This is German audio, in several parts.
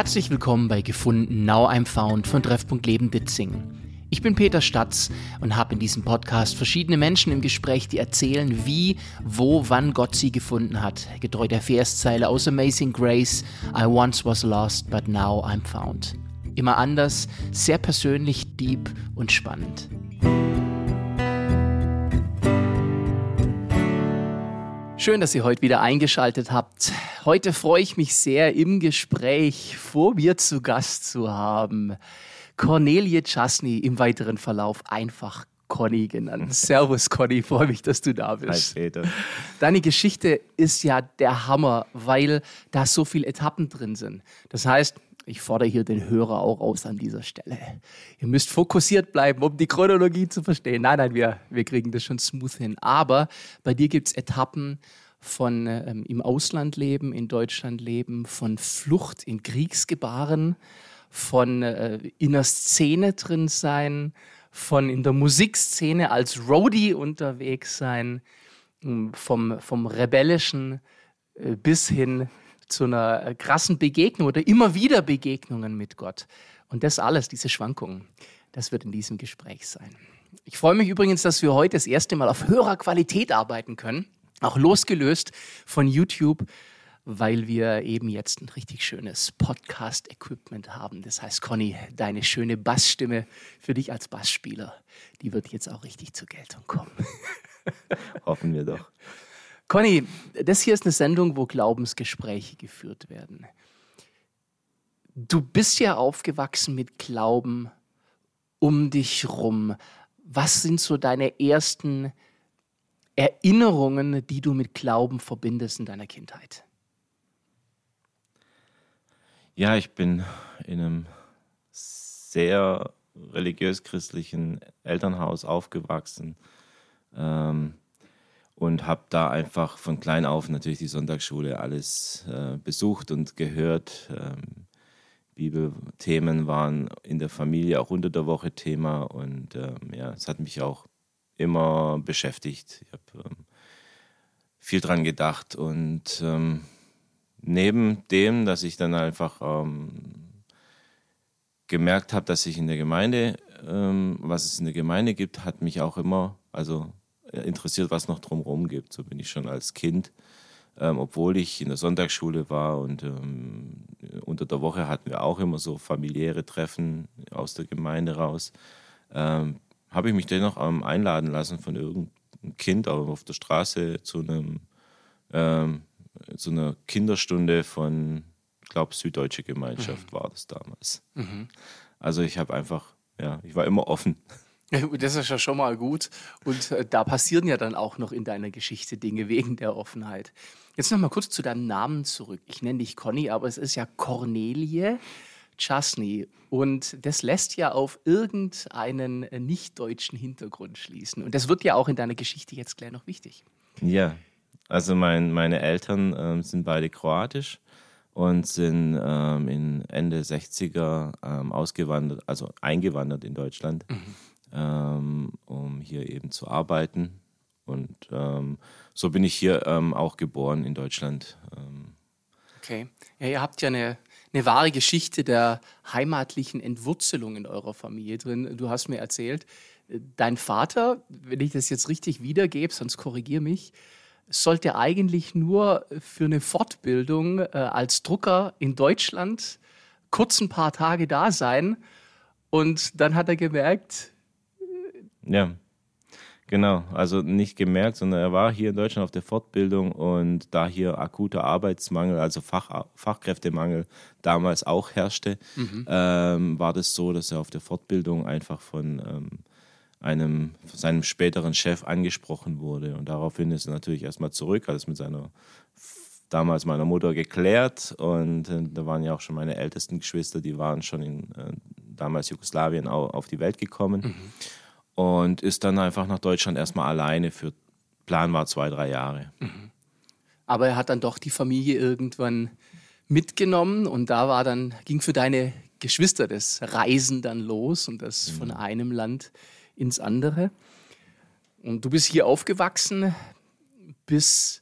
Herzlich willkommen bei Gefunden Now I'm Found von Treffpunkt Leben Ditzingen. Ich bin Peter Statz und habe in diesem Podcast verschiedene Menschen im Gespräch, die erzählen, wie, wo, wann Gott sie gefunden hat. Getreu der Verszeile aus Amazing Grace, I once was lost, but now I'm found. Immer anders, sehr persönlich, deep und spannend. Schön, dass ihr heute wieder eingeschaltet habt. Heute freue ich mich sehr, im Gespräch vor mir zu Gast zu haben Cornelie Chasny im weiteren Verlauf einfach Conny genannt. Servus Conny, freue mich, dass du da bist. Hi Peter. Deine Geschichte ist ja der Hammer, weil da so viele Etappen drin sind. Das heißt, ich fordere hier den Hörer auch aus an dieser Stelle. Ihr müsst fokussiert bleiben, um die Chronologie zu verstehen. Nein, nein, wir, wir kriegen das schon smooth hin. Aber bei dir gibt es Etappen von ähm, im Ausland leben, in Deutschland leben, von Flucht in Kriegsgebaren, von äh, in der Szene drin sein, von in der Musikszene als Roadie unterwegs sein, hm, vom, vom rebellischen äh, bis hin zu einer äh, krassen Begegnung oder immer wieder Begegnungen mit Gott. Und das alles, diese Schwankungen, das wird in diesem Gespräch sein. Ich freue mich übrigens, dass wir heute das erste Mal auf höherer Qualität arbeiten können, auch losgelöst von YouTube weil wir eben jetzt ein richtig schönes Podcast-Equipment haben. Das heißt, Conny, deine schöne Bassstimme für dich als Bassspieler, die wird jetzt auch richtig zur Geltung kommen. Hoffen wir doch. Conny, das hier ist eine Sendung, wo Glaubensgespräche geführt werden. Du bist ja aufgewachsen mit Glauben um dich rum. Was sind so deine ersten Erinnerungen, die du mit Glauben verbindest in deiner Kindheit? Ja, ich bin in einem sehr religiös-christlichen Elternhaus aufgewachsen ähm, und habe da einfach von klein auf natürlich die Sonntagsschule alles äh, besucht und gehört. Ähm, Bibelthemen waren in der Familie auch unter der Woche Thema und ähm, ja, es hat mich auch immer beschäftigt. Ich habe ähm, viel dran gedacht und ähm, neben dem, dass ich dann einfach ähm, gemerkt habe, dass ich in der Gemeinde, ähm, was es in der Gemeinde gibt, hat mich auch immer, also interessiert, was noch drumherum gibt. So bin ich schon als Kind, ähm, obwohl ich in der Sonntagsschule war und ähm, unter der Woche hatten wir auch immer so familiäre Treffen aus der Gemeinde raus, ähm, habe ich mich dennoch einladen lassen von irgendeinem Kind auf der Straße zu einem ähm, so einer Kinderstunde von, ich glaube, Süddeutsche Gemeinschaft mhm. war das damals. Mhm. Also ich habe einfach, ja, ich war immer offen. Das ist ja schon mal gut. Und äh, da passieren ja dann auch noch in deiner Geschichte Dinge wegen der Offenheit. Jetzt noch mal kurz zu deinem Namen zurück. Ich nenne dich Conny, aber es ist ja Cornelie Chasny. Und das lässt ja auf irgendeinen äh, nicht-deutschen Hintergrund schließen. Und das wird ja auch in deiner Geschichte jetzt gleich noch wichtig. Ja, also mein, meine Eltern ähm, sind beide kroatisch und sind ähm, in Ende 60er ähm, ausgewandert, also eingewandert in Deutschland, mhm. Ähm, um hier eben zu arbeiten. Und ähm, so bin ich hier ähm, auch geboren in Deutschland. Okay. Ja, ihr habt ja eine, eine wahre Geschichte der heimatlichen Entwurzelung in eurer Familie drin. Du hast mir erzählt, äh, dein Vater, wenn ich das jetzt richtig wiedergebe, sonst korrigier mich, sollte eigentlich nur für eine Fortbildung äh, als Drucker in Deutschland kurz ein paar Tage da sein. Und dann hat er gemerkt. Ja, genau. Also nicht gemerkt, sondern er war hier in Deutschland auf der Fortbildung und da hier akuter Arbeitsmangel, also Fach, Fachkräftemangel damals auch herrschte, mhm. ähm, war das so, dass er auf der Fortbildung einfach von. Ähm, einem, seinem späteren Chef angesprochen wurde. Und daraufhin ist er natürlich erstmal zurück, hat es mit seiner damals meiner Mutter geklärt. Und äh, da waren ja auch schon meine ältesten Geschwister, die waren schon in äh, damals Jugoslawien auf die Welt gekommen. Mhm. Und ist dann einfach nach Deutschland erstmal alleine für, Plan war zwei, drei Jahre. Mhm. Aber er hat dann doch die Familie irgendwann mitgenommen und da war dann, ging für deine Geschwister das Reisen dann los und das mhm. von einem Land ins andere. Und du bist hier aufgewachsen. Bis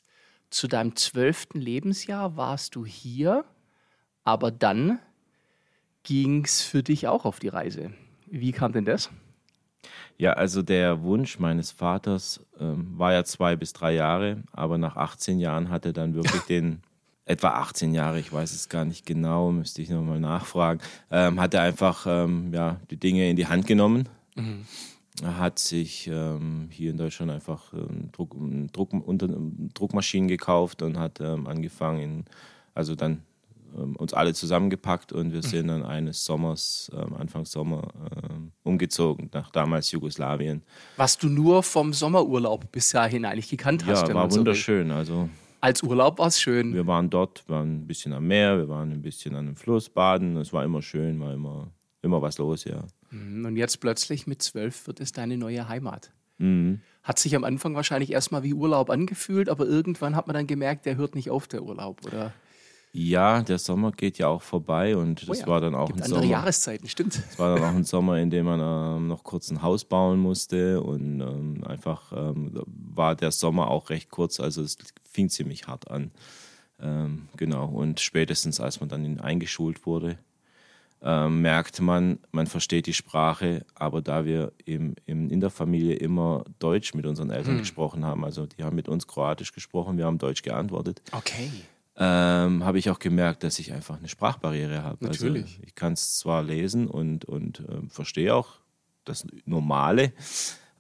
zu deinem zwölften Lebensjahr warst du hier. Aber dann ging es für dich auch auf die Reise. Wie kam denn das? Ja, also der Wunsch meines Vaters ähm, war ja zwei bis drei Jahre, aber nach 18 Jahren hat er dann wirklich den, etwa 18 Jahre, ich weiß es gar nicht genau, müsste ich nochmal nachfragen, ähm, hat er einfach ähm, ja, die Dinge in die Hand genommen. Mhm. Er hat sich ähm, hier in Deutschland einfach ähm, Druck, Druck, unter, Druckmaschinen gekauft und hat ähm, angefangen, in, also dann ähm, uns alle zusammengepackt und wir sind dann eines Sommers, ähm, Anfang Sommer, ähm, umgezogen nach damals Jugoslawien. Was du nur vom Sommerurlaub bis dahin eigentlich gekannt hast. Ja, war wunderschön. Also als Urlaub war es schön. Wir waren dort, waren ein bisschen am Meer, wir waren ein bisschen an dem Fluss baden. Es war immer schön, war immer, immer was los, ja. Mhm, und jetzt plötzlich mit zwölf wird es deine neue Heimat. Mhm. Hat sich am Anfang wahrscheinlich erstmal wie Urlaub angefühlt, aber irgendwann hat man dann gemerkt, der hört nicht auf, der Urlaub, oder? Ja, der Sommer geht ja auch vorbei und das oh ja, war dann auch Gibt ein andere Sommer. Jahreszeiten, stimmt. Es war dann auch ein Sommer, in dem man ähm, noch kurz ein Haus bauen musste und ähm, einfach ähm, war der Sommer auch recht kurz, also es fing ziemlich hart an. Ähm, genau, und spätestens als man dann eingeschult wurde, ähm, merkte man, man versteht die Sprache, aber da wir im, im, in der Familie immer Deutsch mit unseren Eltern hm. gesprochen haben, also die haben mit uns Kroatisch gesprochen, wir haben Deutsch geantwortet. Okay ähm, habe ich auch gemerkt, dass ich einfach eine Sprachbarriere habe. Also Natürlich. Also ich kann es zwar lesen und, und äh, verstehe auch das Normale,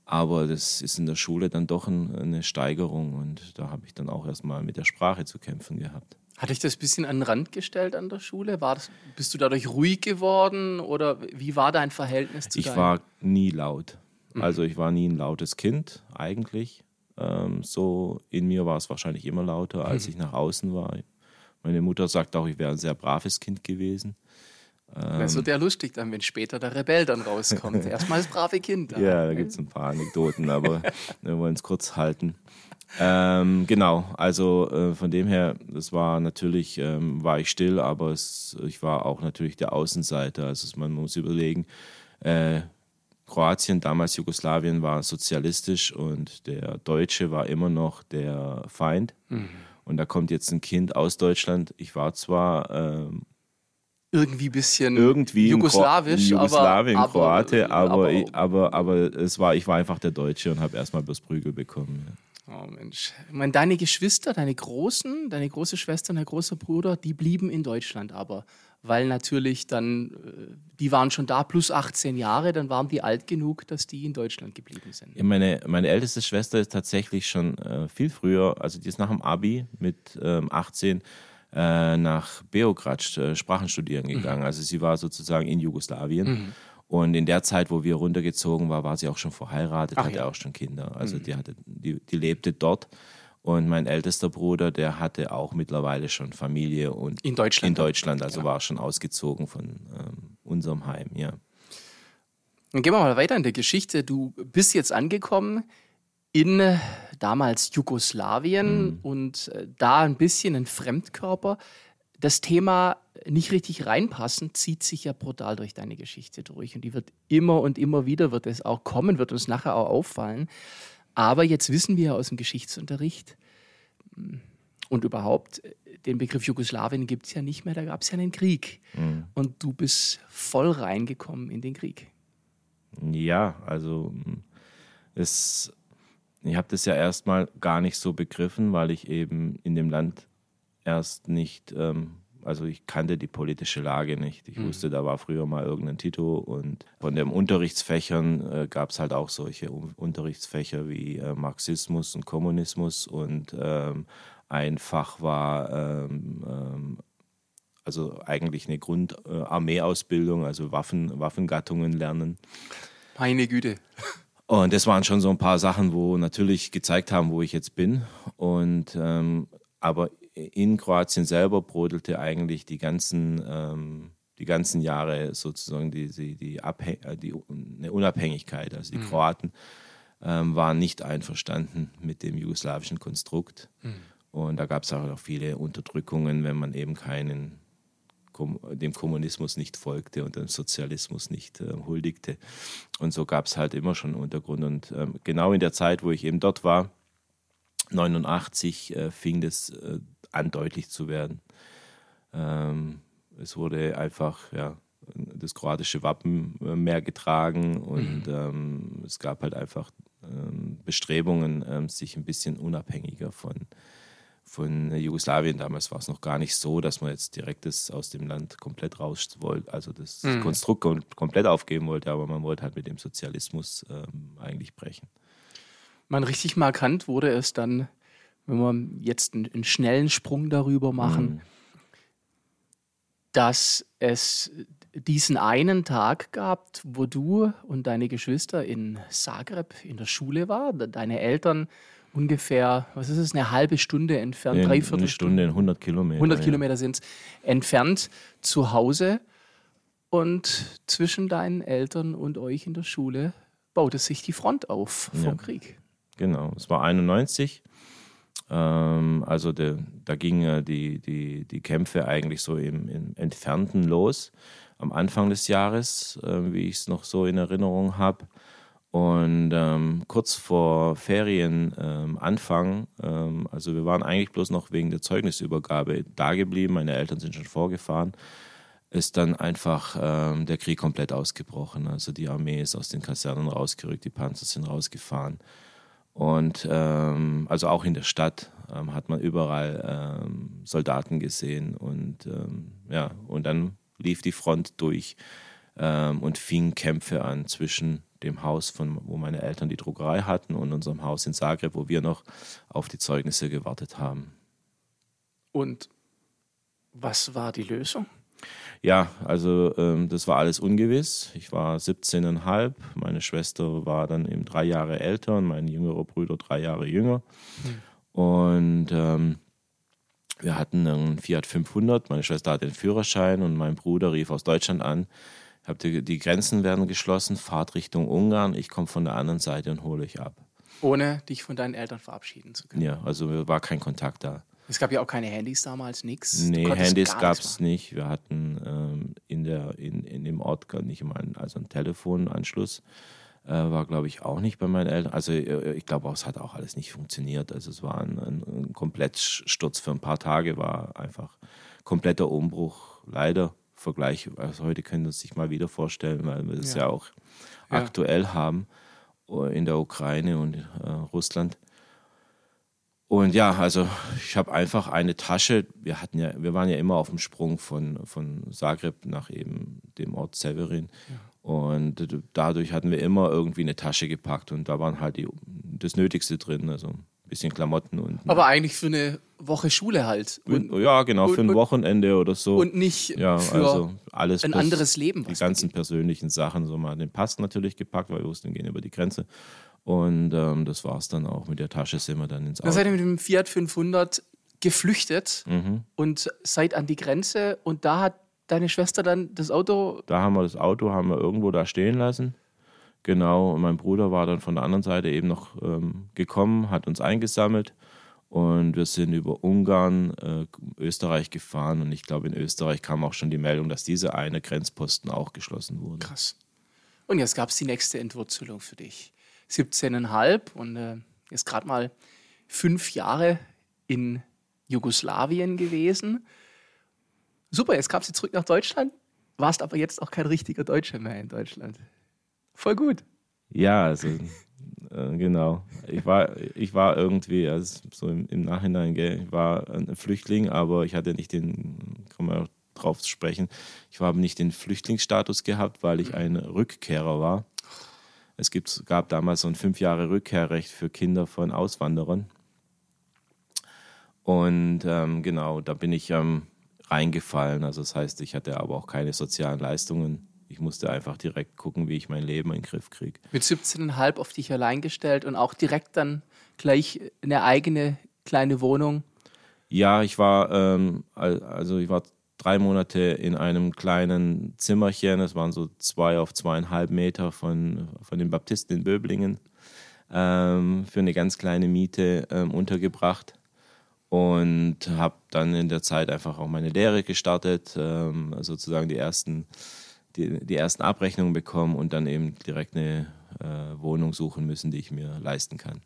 aber das ist in der Schule dann doch ein, eine Steigerung und da habe ich dann auch erstmal mit der Sprache zu kämpfen gehabt. Hat dich das ein bisschen an den Rand gestellt an der Schule? War das, bist du dadurch ruhig geworden oder wie war dein Verhältnis zu Ich war nie laut. Mhm. Also ich war nie ein lautes Kind eigentlich. Ähm, so in mir war es wahrscheinlich immer lauter, als mhm. ich nach außen war. Meine Mutter sagt auch, ich wäre ein sehr braves Kind gewesen. Das wird ja lustig dann, wenn später der Rebell dann rauskommt. Erstmal das brave Kind. Ja, da gibt es ein paar Anekdoten, aber wir wollen es kurz halten. Ähm, genau, also äh, von dem her, das war natürlich, ähm, war ich still, aber es, ich war auch natürlich der Außenseiter. Also man muss überlegen, äh, Kroatien, damals Jugoslawien, war sozialistisch und der Deutsche war immer noch der Feind. Mhm. Und da kommt jetzt ein Kind aus Deutschland. Ich war zwar ähm, irgendwie bisschen irgendwie jugoslawisch, Jugoslawien, aber, Kroate, aber, aber, aber, aber, es war, ich war einfach der Deutsche und habe erstmal bloß Prügel bekommen. Ja. Oh Mensch. Ich meine, deine Geschwister, deine Großen, deine große Schwester und dein großer Bruder, die blieben in Deutschland aber weil natürlich dann, äh, die waren schon da plus 18 Jahre, dann waren die alt genug, dass die in Deutschland geblieben sind. Ja, meine, meine älteste Schwester ist tatsächlich schon äh, viel früher, also die ist nach dem Abi mit ähm, 18 äh, nach Beograd äh, Sprachen studieren mhm. gegangen. Mhm. Also sie war sozusagen in Jugoslawien. Mhm. Und in der Zeit, wo wir runtergezogen waren, war sie auch schon verheiratet, Ach, hatte ja. auch schon Kinder. Also mhm. die, hatte, die, die lebte dort. Und mein ältester Bruder, der hatte auch mittlerweile schon Familie und in Deutschland. In Deutschland, also ja. war schon ausgezogen von ähm, unserem Heim, ja. Dann gehen wir mal weiter in der Geschichte. Du bist jetzt angekommen in äh, damals Jugoslawien mhm. und äh, da ein bisschen ein Fremdkörper. Das Thema nicht richtig reinpassen zieht sich ja brutal durch deine Geschichte durch und die wird immer und immer wieder wird es auch kommen, wird uns nachher auch auffallen. Aber jetzt wissen wir aus dem Geschichtsunterricht hm, und überhaupt, den Begriff Jugoslawien gibt es ja nicht mehr, da gab es ja einen Krieg. Mhm. Und du bist voll reingekommen in den Krieg. Ja, also hm, es, ich habe das ja erstmal gar nicht so begriffen, weil ich eben in dem Land erst nicht ähm, also ich kannte die politische Lage nicht. Ich mhm. wusste, da war früher mal irgendein Tito und von den Unterrichtsfächern äh, gab es halt auch solche Unterrichtsfächer wie äh, Marxismus und Kommunismus und ähm, ein Fach war ähm, ähm, also eigentlich eine Grundarmeeausbildung, äh, also Waffen, Waffengattungen lernen. Meine Güte. Und das waren schon so ein paar Sachen, wo natürlich gezeigt haben, wo ich jetzt bin. Und ähm, aber in Kroatien selber brodelte eigentlich die ganzen, ähm, die ganzen Jahre sozusagen die, die, die, Abhäng äh, die eine Unabhängigkeit. Also die mhm. Kroaten ähm, waren nicht einverstanden mit dem jugoslawischen Konstrukt. Mhm. Und da gab es auch viele Unterdrückungen, wenn man eben keinen dem Kommunismus nicht folgte und dem Sozialismus nicht äh, huldigte. Und so gab es halt immer schon einen Untergrund. Und ähm, genau in der Zeit, wo ich eben dort war, 89, äh, fing das äh, an, deutlich zu werden. Ähm, es wurde einfach, ja, das kroatische Wappen äh, mehr getragen und mhm. ähm, es gab halt einfach ähm, Bestrebungen, ähm, sich ein bisschen unabhängiger von, von Jugoslawien. Damals war es noch gar nicht so, dass man jetzt direkt das aus dem Land komplett raus wollte, also das mhm. Konstrukt komplett aufgeben wollte, aber man wollte halt mit dem Sozialismus ähm, eigentlich brechen. Man richtig markant wurde es dann, wenn wir jetzt einen, einen schnellen Sprung darüber machen, mhm. dass es diesen einen Tag gehabt, wo du und deine Geschwister in Zagreb in der Schule waren, deine Eltern ungefähr, was ist es, eine halbe Stunde entfernt, dreiviertel Eine Stunde, 100 Kilometer. 100 ja. Kilometer sind es entfernt zu Hause und zwischen deinen Eltern und euch in der Schule baute sich die Front auf vom ja. Krieg. Genau, es war 91. Ähm, also de, da gingen die, die, die Kämpfe eigentlich so im, im Entfernten los am Anfang des Jahres, äh, wie ich es noch so in Erinnerung habe. Und ähm, kurz vor Ferienanfang, ähm, ähm, also wir waren eigentlich bloß noch wegen der Zeugnisübergabe da geblieben, meine Eltern sind schon vorgefahren, ist dann einfach ähm, der Krieg komplett ausgebrochen. Also die Armee ist aus den Kasernen rausgerückt, die Panzer sind rausgefahren. Und ähm, also auch in der Stadt ähm, hat man überall Soldaten gesehen und ja, und dann lief die Front durch ähm, und fing Kämpfe an zwischen dem Haus, von, wo meine Eltern die Druckerei hatten, und unserem Haus in Zagreb, wo wir noch auf die Zeugnisse gewartet haben. Und was war die Lösung? Ja, also ähm, das war alles ungewiss. Ich war 17,5, meine Schwester war dann eben drei Jahre älter und mein jüngerer Bruder drei Jahre jünger. Hm. Und ähm, wir hatten einen Fiat 500, meine Schwester hatte den Führerschein und mein Bruder rief aus Deutschland an. Die, die Grenzen werden geschlossen, fahrt Richtung Ungarn, ich komme von der anderen Seite und hole euch ab. Ohne dich von deinen Eltern verabschieden zu können. Ja, also war kein Kontakt da. Es gab ja auch keine Handys damals, nichts. Nee, Handys gab es nicht. Wir hatten ähm, in, der, in, in dem Ort gar nicht mal also einen Telefonanschluss. Äh, war, glaube ich, auch nicht bei meinen Eltern. Also äh, ich glaube, es hat auch alles nicht funktioniert. Also es war ein, ein, ein Komplettsturz für ein paar Tage, war einfach kompletter Umbruch. Leider Vergleich, also heute können wir uns sich mal wieder vorstellen, weil wir es ja. ja. auch ja. aktuell haben äh, in der Ukraine und äh, Russland. Und ja, also ich habe einfach eine Tasche. Wir hatten ja, wir waren ja immer auf dem Sprung von, von Zagreb nach eben dem Ort Severin. Ja. Und dadurch hatten wir immer irgendwie eine Tasche gepackt und da waren halt die, das Nötigste drin, also ein bisschen Klamotten und. Aber eigentlich für eine Woche Schule halt. Und, ja, genau, für ein Wochenende oder so. Und nicht ja, für also alles ein anderes Leben. Die ganzen persönlichen Sachen, so mal den Pass natürlich gepackt, weil wir wussten, wir gehen über die Grenze. Und ähm, das war es dann auch. Mit der Tasche sind wir dann ins Auto. Dann seid ihr mit dem Fiat 500 geflüchtet mhm. und seid an die Grenze und da hat deine Schwester dann das Auto? Da haben wir das Auto, haben wir irgendwo da stehen lassen. Genau, und mein Bruder war dann von der anderen Seite eben noch ähm, gekommen, hat uns eingesammelt und wir sind über Ungarn, äh, Österreich gefahren und ich glaube, in Österreich kam auch schon die Meldung, dass diese eine Grenzposten auch geschlossen wurde. Krass. Und jetzt gab es die nächste Entwurzelung für dich. 17,5 und äh, jetzt gerade mal fünf Jahre in Jugoslawien gewesen. Super, jetzt kamst du zurück nach Deutschland, warst aber jetzt auch kein richtiger Deutscher mehr in Deutschland. Voll gut. Ja, also äh, genau. Ich war, ich war irgendwie, also so im, im Nachhinein, gell, ich war ein Flüchtling, aber ich hatte nicht den, kann man auch drauf sprechen, ich habe nicht den Flüchtlingsstatus gehabt, weil ich ein Rückkehrer war. Es gibt, gab damals so ein fünf Jahre Rückkehrrecht für Kinder von Auswanderern. Und ähm, genau, da bin ich ähm, reingefallen. Also das heißt, ich hatte aber auch keine sozialen Leistungen. Ich musste einfach direkt gucken, wie ich mein Leben in den Griff kriege. Mit 17,5 auf dich allein gestellt und auch direkt dann gleich eine eigene kleine Wohnung? Ja, ich war, ähm, also ich war drei Monate in einem kleinen Zimmerchen. Es waren so zwei auf zweieinhalb Meter von, von den Baptisten in Böblingen ähm, für eine ganz kleine Miete ähm, untergebracht und habe dann in der Zeit einfach auch meine Lehre gestartet, ähm, sozusagen die ersten, die, die ersten Abrechnungen bekommen und dann eben direkt eine äh, Wohnung suchen müssen, die ich mir leisten kann.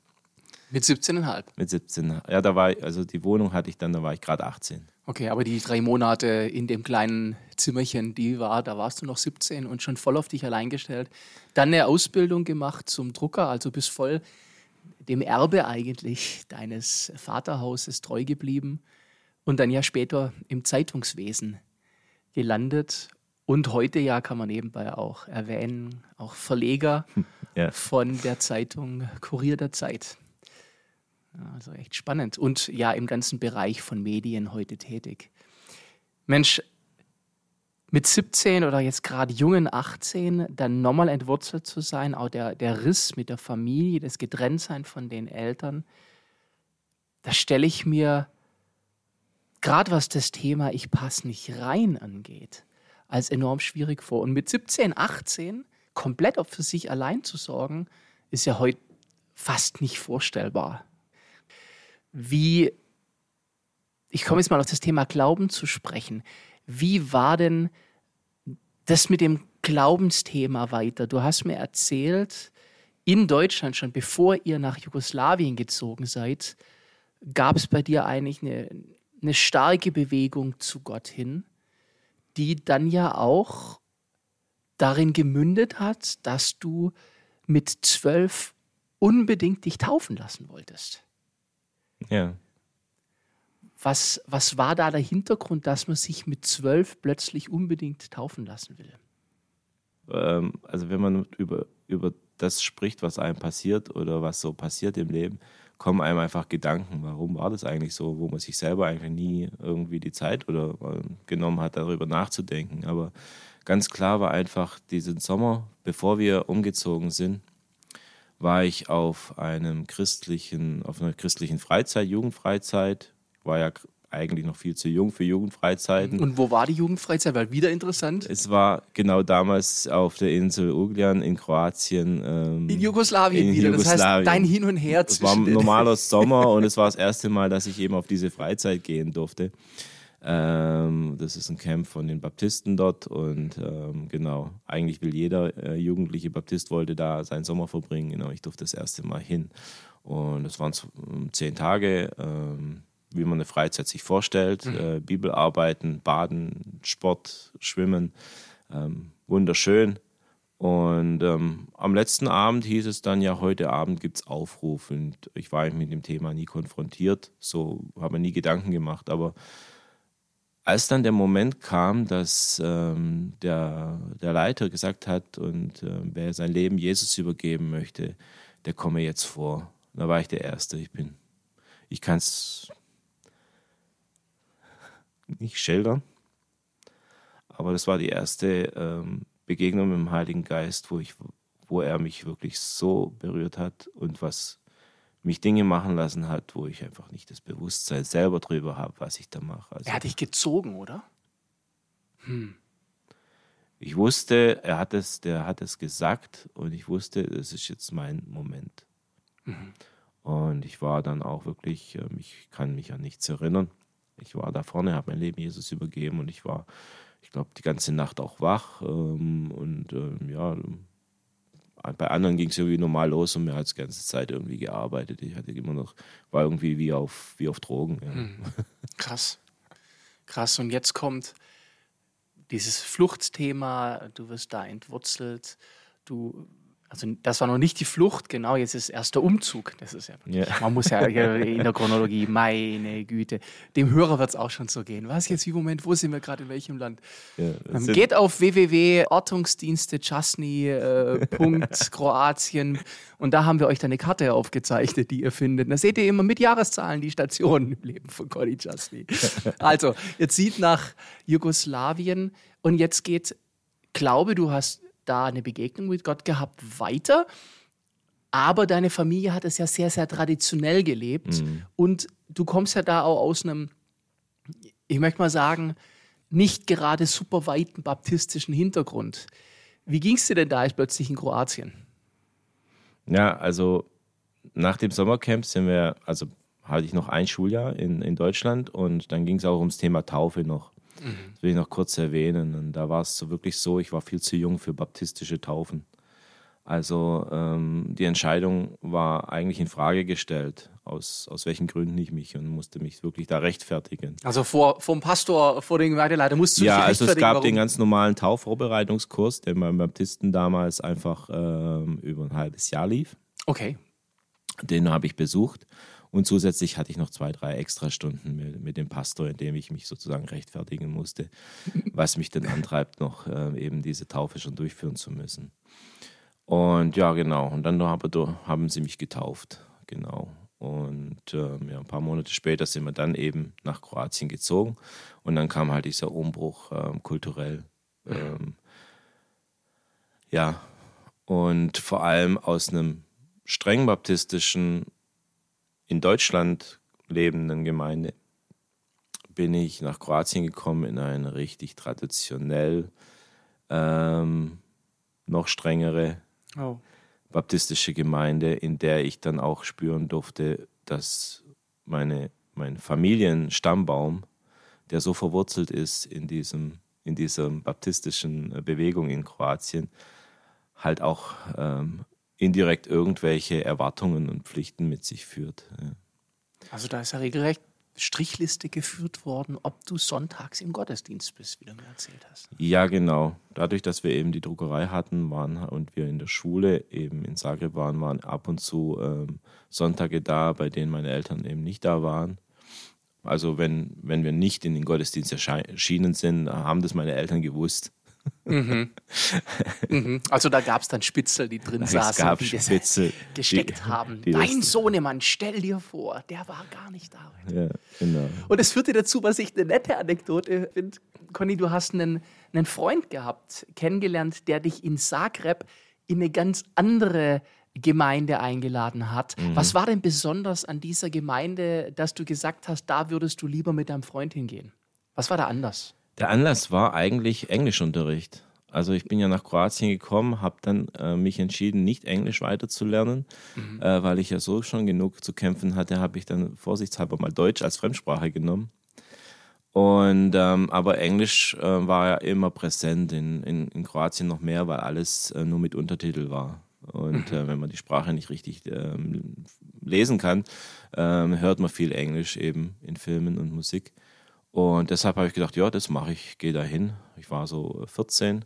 Mit 17,5? Mit 17. Ja, da war ich, also die Wohnung hatte ich dann, da war ich gerade 18. Okay, aber die drei Monate in dem kleinen Zimmerchen, die war, da warst du noch 17 und schon voll auf dich allein gestellt. Dann eine Ausbildung gemacht zum Drucker, also bist voll dem Erbe eigentlich deines Vaterhauses treu geblieben und dann ja später im Zeitungswesen gelandet und heute ja kann man nebenbei auch erwähnen, auch Verleger ja. von der Zeitung Kurier der Zeit. Also echt spannend. Und ja, im ganzen Bereich von Medien heute tätig. Mensch, mit 17 oder jetzt gerade jungen 18 dann nochmal entwurzelt zu sein, auch der, der Riss mit der Familie, das Getrenntsein von den Eltern, da stelle ich mir, gerade was das Thema Ich passe nicht rein angeht, als enorm schwierig vor. Und mit 17, 18 komplett für sich allein zu sorgen, ist ja heute fast nicht vorstellbar. Wie, ich komme jetzt mal auf das Thema Glauben zu sprechen. Wie war denn das mit dem Glaubensthema weiter? Du hast mir erzählt, in Deutschland schon bevor ihr nach Jugoslawien gezogen seid, gab es bei dir eigentlich eine, eine starke Bewegung zu Gott hin, die dann ja auch darin gemündet hat, dass du mit zwölf unbedingt dich taufen lassen wolltest. Ja. Was, was war da der Hintergrund, dass man sich mit zwölf plötzlich unbedingt taufen lassen will? Ähm, also wenn man über, über das spricht, was einem passiert oder was so passiert im Leben, kommen einem einfach Gedanken, warum war das eigentlich so, wo man sich selber eigentlich nie irgendwie die Zeit oder äh, genommen hat, darüber nachzudenken. Aber ganz klar war einfach diesen Sommer, bevor wir umgezogen sind, war ich auf einem christlichen, auf einer christlichen Freizeit, Jugendfreizeit. War ja eigentlich noch viel zu jung für Jugendfreizeiten. Und wo war die Jugendfreizeit? Weil wieder interessant. Es war genau damals auf der Insel Ugljan in Kroatien. Ähm, in Jugoslawien in wieder. Jugoslawien. Das heißt, dein Hin und Her Es war ein normaler Sommer und es war das erste Mal, dass ich eben auf diese Freizeit gehen durfte. Ähm, das ist ein Camp von den Baptisten dort und ähm, genau, eigentlich will jeder äh, jugendliche Baptist wollte da seinen Sommer verbringen. Genau, ich durfte das erste Mal hin und es waren zehn Tage, ähm, wie man eine Freizeit sich vorstellt: mhm. äh, Bibelarbeiten, Baden, Sport, Schwimmen, ähm, wunderschön. Und ähm, am letzten Abend hieß es dann ja, heute Abend gibt es Aufruf. Und ich war mit dem Thema nie konfrontiert, so habe mir nie Gedanken gemacht. Aber als dann der Moment kam, dass ähm, der, der Leiter gesagt hat, und äh, wer sein Leben Jesus übergeben möchte, der komme jetzt vor. Da war ich der Erste. Ich bin, ich kann es nicht schildern, aber das war die erste ähm, Begegnung mit dem Heiligen Geist, wo ich, wo er mich wirklich so berührt hat und was mich Dinge machen lassen hat, wo ich einfach nicht das Bewusstsein selber drüber habe, was ich da mache. Also, er hat dich gezogen, oder? Hm. Ich wusste, er hat es, der hat es gesagt und ich wusste, das ist jetzt mein Moment. Mhm. Und ich war dann auch wirklich, ähm, ich kann mich an nichts erinnern. Ich war da vorne, habe mein Leben Jesus übergeben und ich war, ich glaube, die ganze Nacht auch wach ähm, und ähm, ja, bei anderen ging es irgendwie normal los und mir hat die ganze Zeit irgendwie gearbeitet. Ich hatte immer noch, war irgendwie wie auf, wie auf Drogen. Ja. Hm. Krass. Krass. Und jetzt kommt dieses Fluchtthema, du wirst da entwurzelt, du also das war noch nicht die Flucht, genau, jetzt ist erst der Umzug. Das ist ja, yeah. man muss ja in der Chronologie, meine Güte, dem Hörer wird es auch schon so gehen. Was jetzt, wie Moment, wo sind wir gerade, in welchem Land? Ja, ähm, Geht auf www.ortungsdienste.chasny.kroatien äh, und da haben wir euch dann eine Karte aufgezeichnet, die ihr findet. Da seht ihr immer mit Jahreszahlen die Stationen im Leben von Conny Chasny. Also, jetzt sieht nach Jugoslawien und jetzt geht, glaube, du hast da eine Begegnung mit Gott gehabt, weiter. Aber deine Familie hat es ja sehr, sehr traditionell gelebt. Mhm. Und du kommst ja da auch aus einem, ich möchte mal sagen, nicht gerade super weiten baptistischen Hintergrund. Wie ging es dir denn da jetzt plötzlich in Kroatien? Ja, also nach dem Sommercamp sind wir, also hatte ich noch ein Schuljahr in, in Deutschland und dann ging es auch ums Thema Taufe noch. Mhm. Das will ich noch kurz erwähnen. Und da war es so wirklich so, ich war viel zu jung für baptistische Taufen. Also ähm, die Entscheidung war eigentlich in Frage gestellt, aus, aus welchen Gründen ich mich und musste mich wirklich da rechtfertigen. Also vor vom Pastor, vor den Gemeindeleiter musst du ja, dich also es rechtfertigen. gab warum? den ganz normalen Taufvorbereitungskurs, der beim Baptisten damals einfach ähm, über ein halbes Jahr lief. Okay. Den habe ich besucht. Und zusätzlich hatte ich noch zwei, drei Extrastunden mit, mit dem Pastor, in dem ich mich sozusagen rechtfertigen musste, was mich dann antreibt, noch äh, eben diese Taufe schon durchführen zu müssen. Und ja, genau. Und dann habe, haben sie mich getauft. Genau. Und ähm, ja, ein paar Monate später sind wir dann eben nach Kroatien gezogen. Und dann kam halt dieser Umbruch ähm, kulturell. Ähm, ja, und vor allem aus einem streng baptistischen, in Deutschland lebenden Gemeinde bin ich nach Kroatien gekommen in eine richtig traditionell ähm, noch strengere Oh. baptistische Gemeinde, in der ich dann auch spüren durfte, dass meine, mein Familienstammbaum, der so verwurzelt ist in diesem in dieser baptistischen Bewegung in Kroatien, halt auch ähm, indirekt irgendwelche Erwartungen und Pflichten mit sich führt. Ja. Also da ist ja regelrecht Strichliste geführt worden, ob du sonntags im Gottesdienst bist, wie du mir erzählt hast. Ja, genau. Dadurch, dass wir eben die Druckerei hatten waren und wir in der Schule eben in Zagreb waren, waren ab und zu ähm, Sonntage da, bei denen meine Eltern eben nicht da waren. Also wenn, wenn wir nicht in den Gottesdienst erschienen sind, haben das meine Eltern gewusst. Mhm. Also da gab es dann Spitzel, die drin Es saßen, gab die Spitzel, gesteckt die- haben. die Dein Sohnemann, stell dir vor, der war gar nicht da. Ja, genau. Und es führte dazu, was ich eine nette Anekdote finde. Conny, du hast einen, einen Freund gehabt, kennengelernt, der dich in Zagreb in eine ganz andere Gemeinde eingeladen hat. Mhm. Was war denn besonders an dieser Gemeinde, dass du gesagt hast, da würdest du lieber mit deinem Freund hingehen? Was war da anders? Der Anlass war eigentlich Englischunterricht. Also ich bin ja nach Kroatien gekommen, habe dann äh, mich entschieden, nicht Englisch weiterzulernen, äh, weil ich ja so schon genug zu kämpfen hatte, habe ich dann vorsichtshalber mal Deutsch als Fremdsprache genommen. Und ähm, aber Englisch äh, war ja immer präsent in, in, in Kroatien noch mehr, weil alles äh, nur mit Untertitel war. Und äh, wenn man die Sprache nicht richtig ähm, lesen kann, ähm, hört man viel Englisch eben in Filmen und Musik. Und deshalb habe ich gedacht, ja, das mache ich, gehe da hin. Ich war so 14,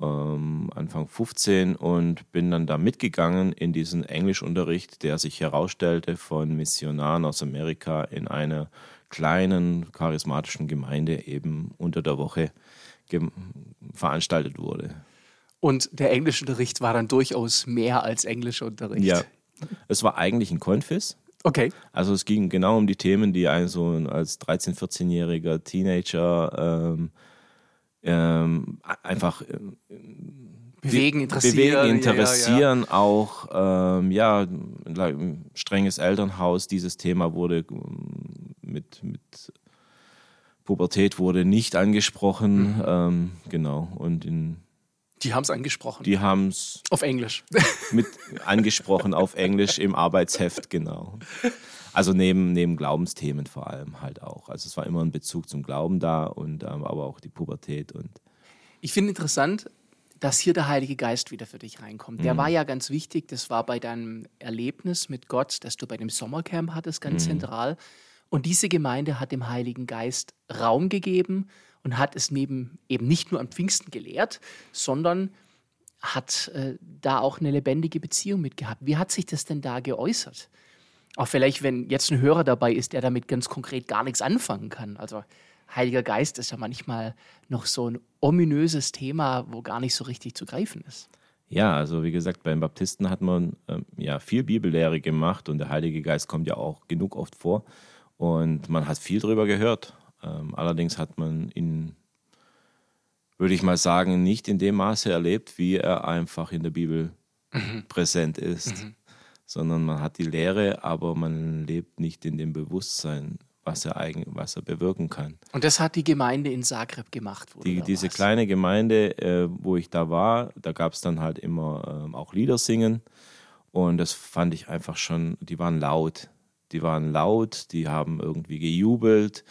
ähm, Anfang 15 und bin dann da mitgegangen in diesen Englischunterricht, der sich herausstellte von Missionaren aus Amerika in einer kleinen charismatischen Gemeinde eben unter der Woche veranstaltet wurde. Und der Englischunterricht war dann durchaus mehr als Englischunterricht. Ja, es war eigentlich ein Konfis. Okay. Also es ging genau um die Themen, die ein so als 13-, 14-jähriger Teenager ähm, ähm, einfach ähm, Bewegen, interessieren. bewegen, ja, ja, ja. interessieren auch ähm, ja ein strenges Elternhaus. Dieses Thema wurde ähm, mit mit Pubertät wurde nicht angesprochen, Mhm. ähm, genau und in, Die haben es angesprochen. die haben es Auf Englisch. mit angesprochen auf Englisch im Arbeitsheft, genau. Also neben, neben Glaubensthemen vor allem halt auch. Also es war immer ein Bezug zum Glauben da und ähm, aber auch die Pubertät und Ich finde interessant, dass hier der Heilige Geist wieder für dich reinkommt. Der war ja ganz wichtig. Das war bei deinem Erlebnis mit Gott, das du bei dem Sommercamp hattest, ganz zentral. Und diese Gemeinde hat dem Heiligen Geist Raum gegeben und hat es neben eben nicht nur am Pfingsten gelehrt, sondern hat äh, da auch eine lebendige Beziehung mit gehabt. Wie hat sich das denn da geäußert? Auch vielleicht, wenn jetzt ein Hörer dabei ist, der damit ganz konkret gar nichts anfangen kann. Also Heiliger Geist ist ja manchmal noch so ein ominöses Thema, wo gar nicht so richtig zu greifen ist. Ja, also wie gesagt, beim Baptisten hat man ähm, ja viel Bibellehre gemacht und der Heilige Geist kommt ja auch genug oft vor und man hat viel drüber gehört. Ähm, allerdings hat man ihn, würde ich mal sagen, nicht in dem Maße erlebt, wie er einfach in der Bibel präsent ist, sondern man hat die Lehre, aber man lebt nicht in dem Bewusstsein, was er, eigen, was er bewirken kann. Und das hat die Gemeinde in Zagreb gemacht. Die, diese warst. kleine Gemeinde, äh, wo ich da war, da gab es dann halt immer ähm, auch Lieder singen. Und das fand ich einfach schon, die waren laut. Die waren laut, die haben irgendwie gejubelt.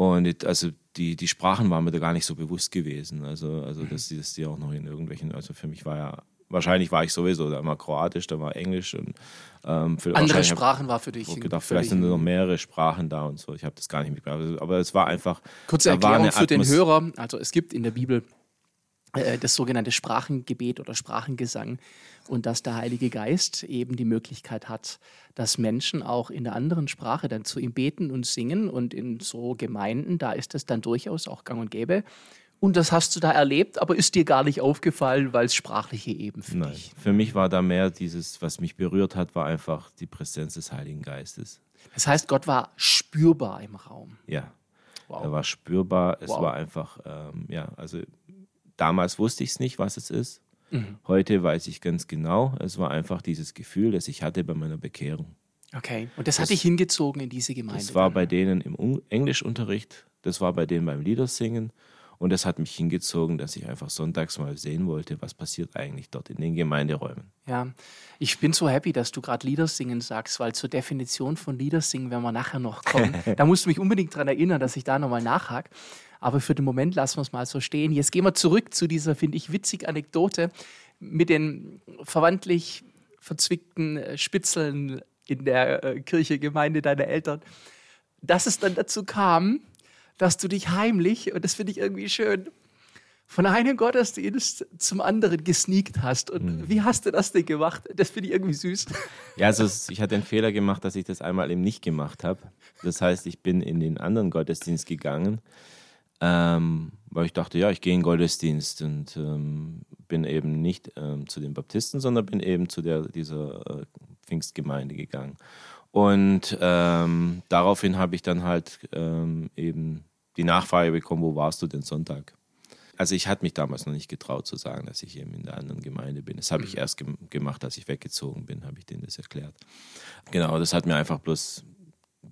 Und it- also die, die Sprachen waren mir da gar nicht so bewusst gewesen. Also, also dass, die, dass die auch noch in irgendwelchen, also für mich war ja wahrscheinlich war ich sowieso, da war Kroatisch, da war Englisch und ähm, andere Sprachen war für dich. Ich gedacht, vielleicht sind nur noch mehrere Sprachen da und so. Ich habe das gar nicht mitbekommen. Aber es war einfach. Kurze Erklärung für den Hörer. Also es gibt in der Bibel äh, das sogenannte Sprachengebet oder Sprachengesang und dass der Heilige Geist eben die Möglichkeit hat, dass Menschen auch in der anderen Sprache dann zu ihm beten und singen und in so Gemeinden, da ist das dann durchaus auch gang und gäbe. Und das hast du da erlebt, aber ist dir gar nicht aufgefallen, weil es sprachliche eben für Nein. dich. Für mich war da mehr dieses, was mich berührt hat, war einfach die Präsenz des Heiligen Geistes. Das heißt, Gott war spürbar im Raum. Ja, wow. er war spürbar. Es wow. war einfach, ähm, ja, also damals wusste ich es nicht, was es ist. Mhm. Heute weiß ich ganz genau, es war einfach dieses Gefühl, das ich hatte bei meiner Bekehrung. Okay, und das, das hat dich hingezogen in diese Gemeinde? Das war bei denen im Englischunterricht, das war bei denen beim Liedersingen und das hat mich hingezogen, dass ich einfach sonntags mal sehen wollte, was passiert eigentlich dort in den Gemeinderäumen. Ja, ich bin so happy, dass du gerade Liedersingen sagst, weil zur Definition von Liedersingen werden wir nachher noch kommen. da musst du mich unbedingt daran erinnern, dass ich da nochmal nachhake. Aber für den Moment lassen wir es mal so stehen. Jetzt gehen wir zurück zu dieser, finde ich, witzig Anekdote mit den verwandtlich verzwickten äh, Spitzeln in der äh, Kirche, Gemeinde deiner Eltern. Dass es dann dazu kam, dass du dich heimlich, und das finde ich irgendwie schön, von einem Gottesdienst zum anderen gesneakt hast. Und mhm. wie hast du das denn gemacht? Das finde ich irgendwie süß. Ja, also ich hatte den Fehler gemacht, dass ich das einmal eben nicht gemacht habe. Das heißt, ich bin in den anderen Gottesdienst gegangen, ähm, weil ich dachte, ja, ich gehe in den Gottesdienst und ähm, bin eben nicht ähm, zu den Baptisten, sondern bin eben zu der, dieser äh, Pfingstgemeinde gegangen. Und ähm, daraufhin habe ich dann halt ähm, eben die Nachfrage bekommen, wo warst du denn Sonntag? Also ich hatte mich damals noch nicht getraut zu sagen, dass ich eben in der anderen Gemeinde bin. Das habe ich mhm. erst ge gemacht, als ich weggezogen bin, habe ich denen das erklärt. Genau, das hat mir einfach bloß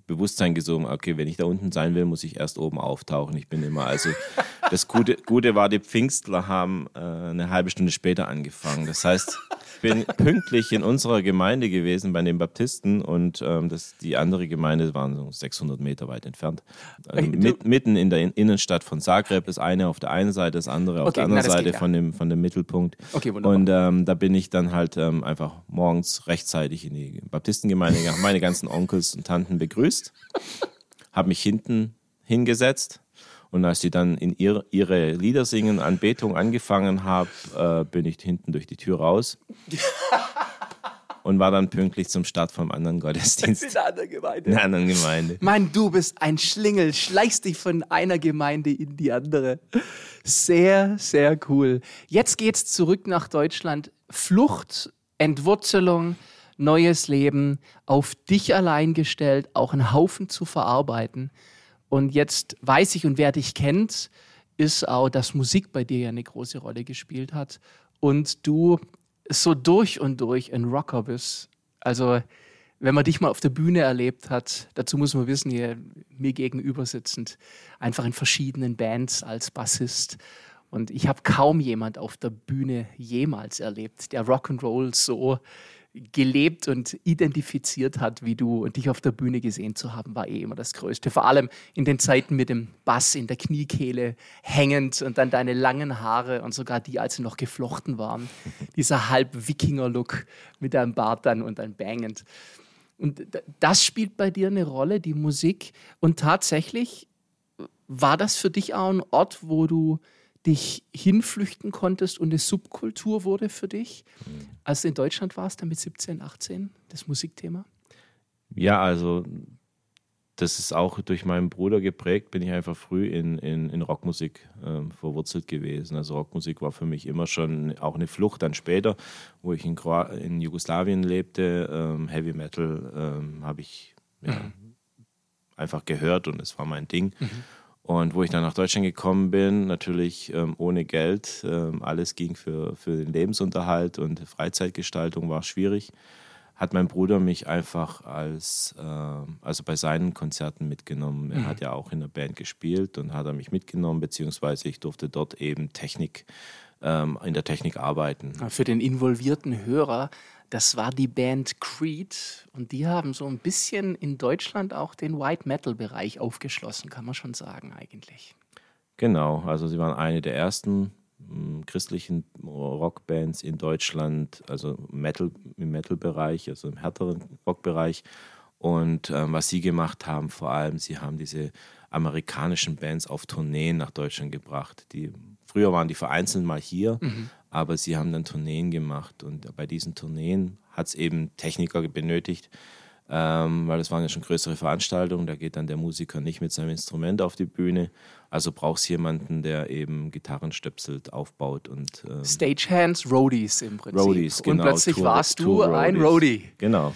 Bewusstsein gesogen, okay, wenn ich da unten sein will, muss ich erst oben auftauchen. Ich bin immer, also das Gute, Gute war, die Pfingstler haben äh, eine halbe Stunde später angefangen. Das heißt, bin pünktlich in unserer Gemeinde gewesen bei den Baptisten und ähm, das, die andere Gemeinde waren so 600 Meter weit entfernt. Also mit, mitten in der Innenstadt von Zagreb, das eine auf der einen Seite, das andere auf okay, der anderen na, Seite von dem, von dem Mittelpunkt. Okay, wunderbar. Und ähm, da bin ich dann halt ähm, einfach morgens rechtzeitig in die Baptistengemeinde gegangen, meine ganzen Onkels und Tanten begrüßt, habe mich hinten hingesetzt und als sie dann in ihr, ihre Lieder singen, Anbetung angefangen haben, äh, bin ich hinten durch die Tür raus. und war dann pünktlich zum Start vom anderen Gottesdienst. In einer anderen Gemeinde. In einer anderen Gemeinde. Mein, du bist ein Schlingel, schleichst dich von einer Gemeinde in die andere. Sehr, sehr cool. Jetzt geht's zurück nach Deutschland. Flucht, Entwurzelung, neues Leben, auf dich allein gestellt, auch einen Haufen zu verarbeiten. Und jetzt weiß ich und wer dich kennt, ist auch, dass Musik bei dir ja eine große Rolle gespielt hat und du so durch und durch ein Rocker bist. Also wenn man dich mal auf der Bühne erlebt hat, dazu muss man wissen, hier mir gegenüber sitzend, einfach in verschiedenen Bands als Bassist. Und ich habe kaum jemand auf der Bühne jemals erlebt, der Rock'n'Roll so gelebt und identifiziert hat wie du und dich auf der Bühne gesehen zu haben, war eh immer das Größte. Vor allem in den Zeiten mit dem Bass in der Kniekehle hängend und dann deine langen Haare und sogar die, als sie noch geflochten waren. Dieser halb-Wikinger-Look mit deinem Bart dann und dann bangend. Und das spielt bei dir eine Rolle, die Musik. Und tatsächlich war das für dich auch ein Ort, wo du dich hinflüchten konntest und eine Subkultur wurde für dich, mhm. als du in Deutschland warst, dann mit 17, 18, das Musikthema? Ja, also das ist auch durch meinen Bruder geprägt, bin ich einfach früh in, in, in Rockmusik ähm, verwurzelt gewesen. Also Rockmusik war für mich immer schon auch eine Flucht dann später, wo ich in, in Jugoslawien lebte. Ähm, Heavy Metal ähm, habe ich ja, mhm. einfach gehört und es war mein Ding. Mhm. Und wo ich dann nach Deutschland gekommen bin, natürlich ähm, ohne Geld, ähm, alles ging für, für den Lebensunterhalt und Freizeitgestaltung war schwierig, hat mein Bruder mich einfach als, äh, also bei seinen Konzerten mitgenommen. Er mhm. hat ja auch in der Band gespielt und hat er mich mitgenommen, beziehungsweise ich durfte dort eben Technik, ähm, in der Technik arbeiten. Für den involvierten Hörer, das war die Band Creed und die haben so ein bisschen in Deutschland auch den White Metal Bereich aufgeschlossen, kann man schon sagen eigentlich. Genau, also sie waren eine der ersten m, christlichen Rockbands in Deutschland, also Metal, im Metal-Bereich, also im härteren Rockbereich. Und ähm, was sie gemacht haben, vor allem, sie haben diese amerikanischen Bands auf Tourneen nach Deutschland gebracht. Die, früher waren die vereinzelt mal hier, aber sie haben dann Tourneen gemacht. Und bei diesen Tourneen hat es eben Techniker benötigt, ähm, weil das waren ja schon größere Veranstaltungen. Da geht dann der Musiker nicht mit seinem Instrument auf die Bühne. Also brauchst jemanden, der eben Gitarren stöpselt, aufbaut und ähm, Stagehands, Roadies im Prinzip. Roadies, genau. Und plötzlich Tour- warst du Tour ein. Roadie. Genau.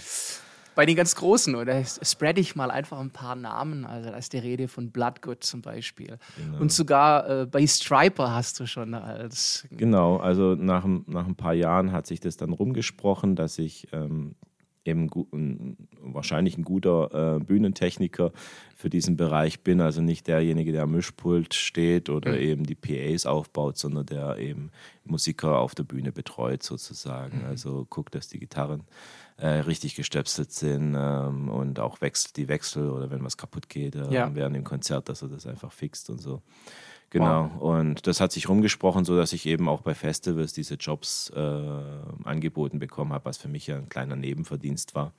Bei den ganz Großen, oder spread ich mal einfach ein paar Namen. Also da ist die Rede von Bloodgood zum Beispiel. Genau. Und sogar äh, bei Striper hast du schon als Genau, also nach, ein- nach ein paar Jahren hat sich das dann rumgesprochen, dass ich ähm, eben ein, wahrscheinlich ein guter äh, Bühnentechniker für diesen Bereich bin. Also nicht derjenige, der am Mischpult steht oder eben die PAs aufbaut, sondern der eben Musiker auf der Bühne betreut sozusagen. Also guckt, dass die Gitarren äh, richtig gestöpselt sind ähm, und auch wechselt die Wechsel oder wenn was kaputt geht äh, Ja. während dem Konzert, dass er das einfach fixt und so. Genau. Und das hat sich rumgesprochen, so dass ich eben auch bei Festivals diese Jobs äh, angeboten bekommen habe, was für mich ja ein kleiner Nebenverdienst war.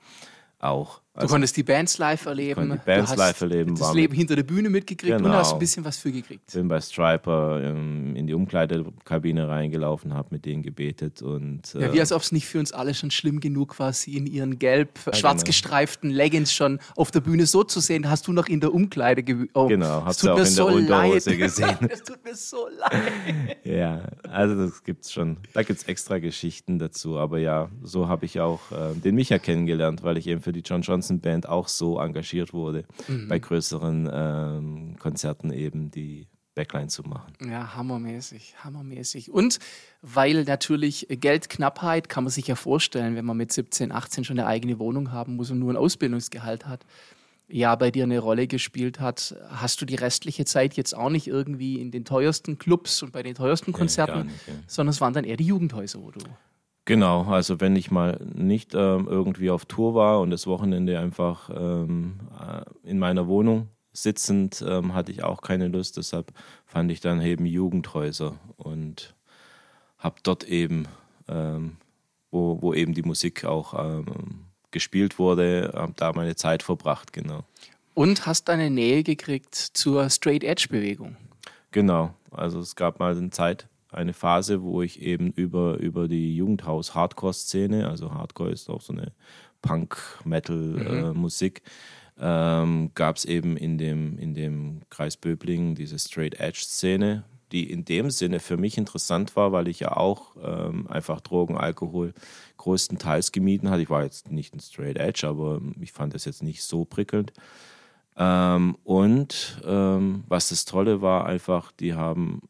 Auch. Du Also, konntest die Bands live erleben. die Bands du hast live erleben, Das Leben mit- hinter der Bühne mitgekriegt und Genau. hast ein bisschen was für gekriegt. bin bei Striper ähm, in die Umkleidekabine reingelaufen, habe mit denen gebetet und Ja, äh, wie als ob es nicht für uns alle schon schlimm genug war, sie in ihren gelb, schwarz genau. gestreiften Leggings schon auf der Bühne so zu sehen. Hast du noch in der Umkleide oh, Genau, es tut ja auch in der so Unterhose leid. gesehen. Es tut mir so leid. Ja, also das gibt's schon. Da gibt's extra Geschichten dazu. Aber ja, so habe ich auch äh, den Micha kennengelernt, weil ich eben für die John Johnson Band auch so engagiert wurde, Mhm. bei größeren ähm, Konzerten eben die Backline zu machen. Ja, hammermäßig, hammermäßig. Und weil natürlich Geldknappheit, kann man sich ja vorstellen, wenn man mit 17, 18 schon eine eigene Wohnung haben muss und nur ein Ausbildungsgehalt hat, ja, bei dir eine Rolle gespielt hat, hast du die restliche Zeit jetzt auch nicht irgendwie in den teuersten Clubs und bei den teuersten Konzerten, gar nicht, ja. sondern es waren dann eher die Jugendhäuser, wo du. Genau, also wenn ich mal nicht ähm, irgendwie auf Tour war und das Wochenende einfach ähm, äh, in meiner Wohnung sitzend, ähm, hatte ich auch keine Lust. Deshalb fand ich dann eben Jugendhäuser und habe dort eben, ähm, wo, wo eben die Musik auch ähm, gespielt wurde, habe da meine Zeit verbracht, genau. Und hast eine Nähe gekriegt zur Straight Edge Bewegung. Genau, also es gab mal eine Zeit, eine Phase, wo ich eben über, über die Jugendhaus-Hardcore-Szene, also Hardcore ist auch so eine Punk-Metal-Musik, ähm, gab es eben in dem, in dem Kreis Böblingen diese Straight-Edge-Szene, die in dem Sinne für mich interessant war, weil ich ja auch ähm, einfach Drogen, Alkohol größtenteils gemieden hatte. Ich war jetzt nicht ein Straight Edge, aber ich fand das jetzt nicht so prickelnd. Ähm, und ähm, was das Tolle war, einfach, die haben,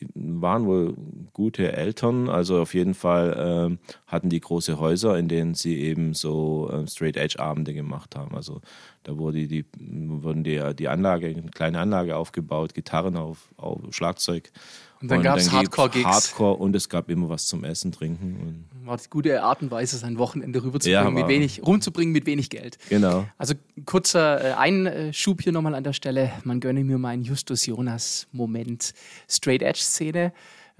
die waren wohl gute Eltern, also auf jeden Fall ähm, hatten die große Häuser, in denen sie eben so ähm, Straight Edge Abende gemacht haben. Also da wurde die, wurden die, die Anlage, eine kleine Anlage aufgebaut, Gitarren auf, auf Schlagzeug. Und dann gab's gibt's Hardcore-Gigs. Hardcore und es gab immer was zum Essen, Trinken. Und, War die gute Art und Weise, sein Wochenende rüberzubringen, Ja, mit wenig, rumzubringen mit wenig Geld. genau. Also kurzer äh, Einschub hier nochmal an der Stelle. Man gönne mir meinen Justus Jonas-Moment. Straight Edge-Szene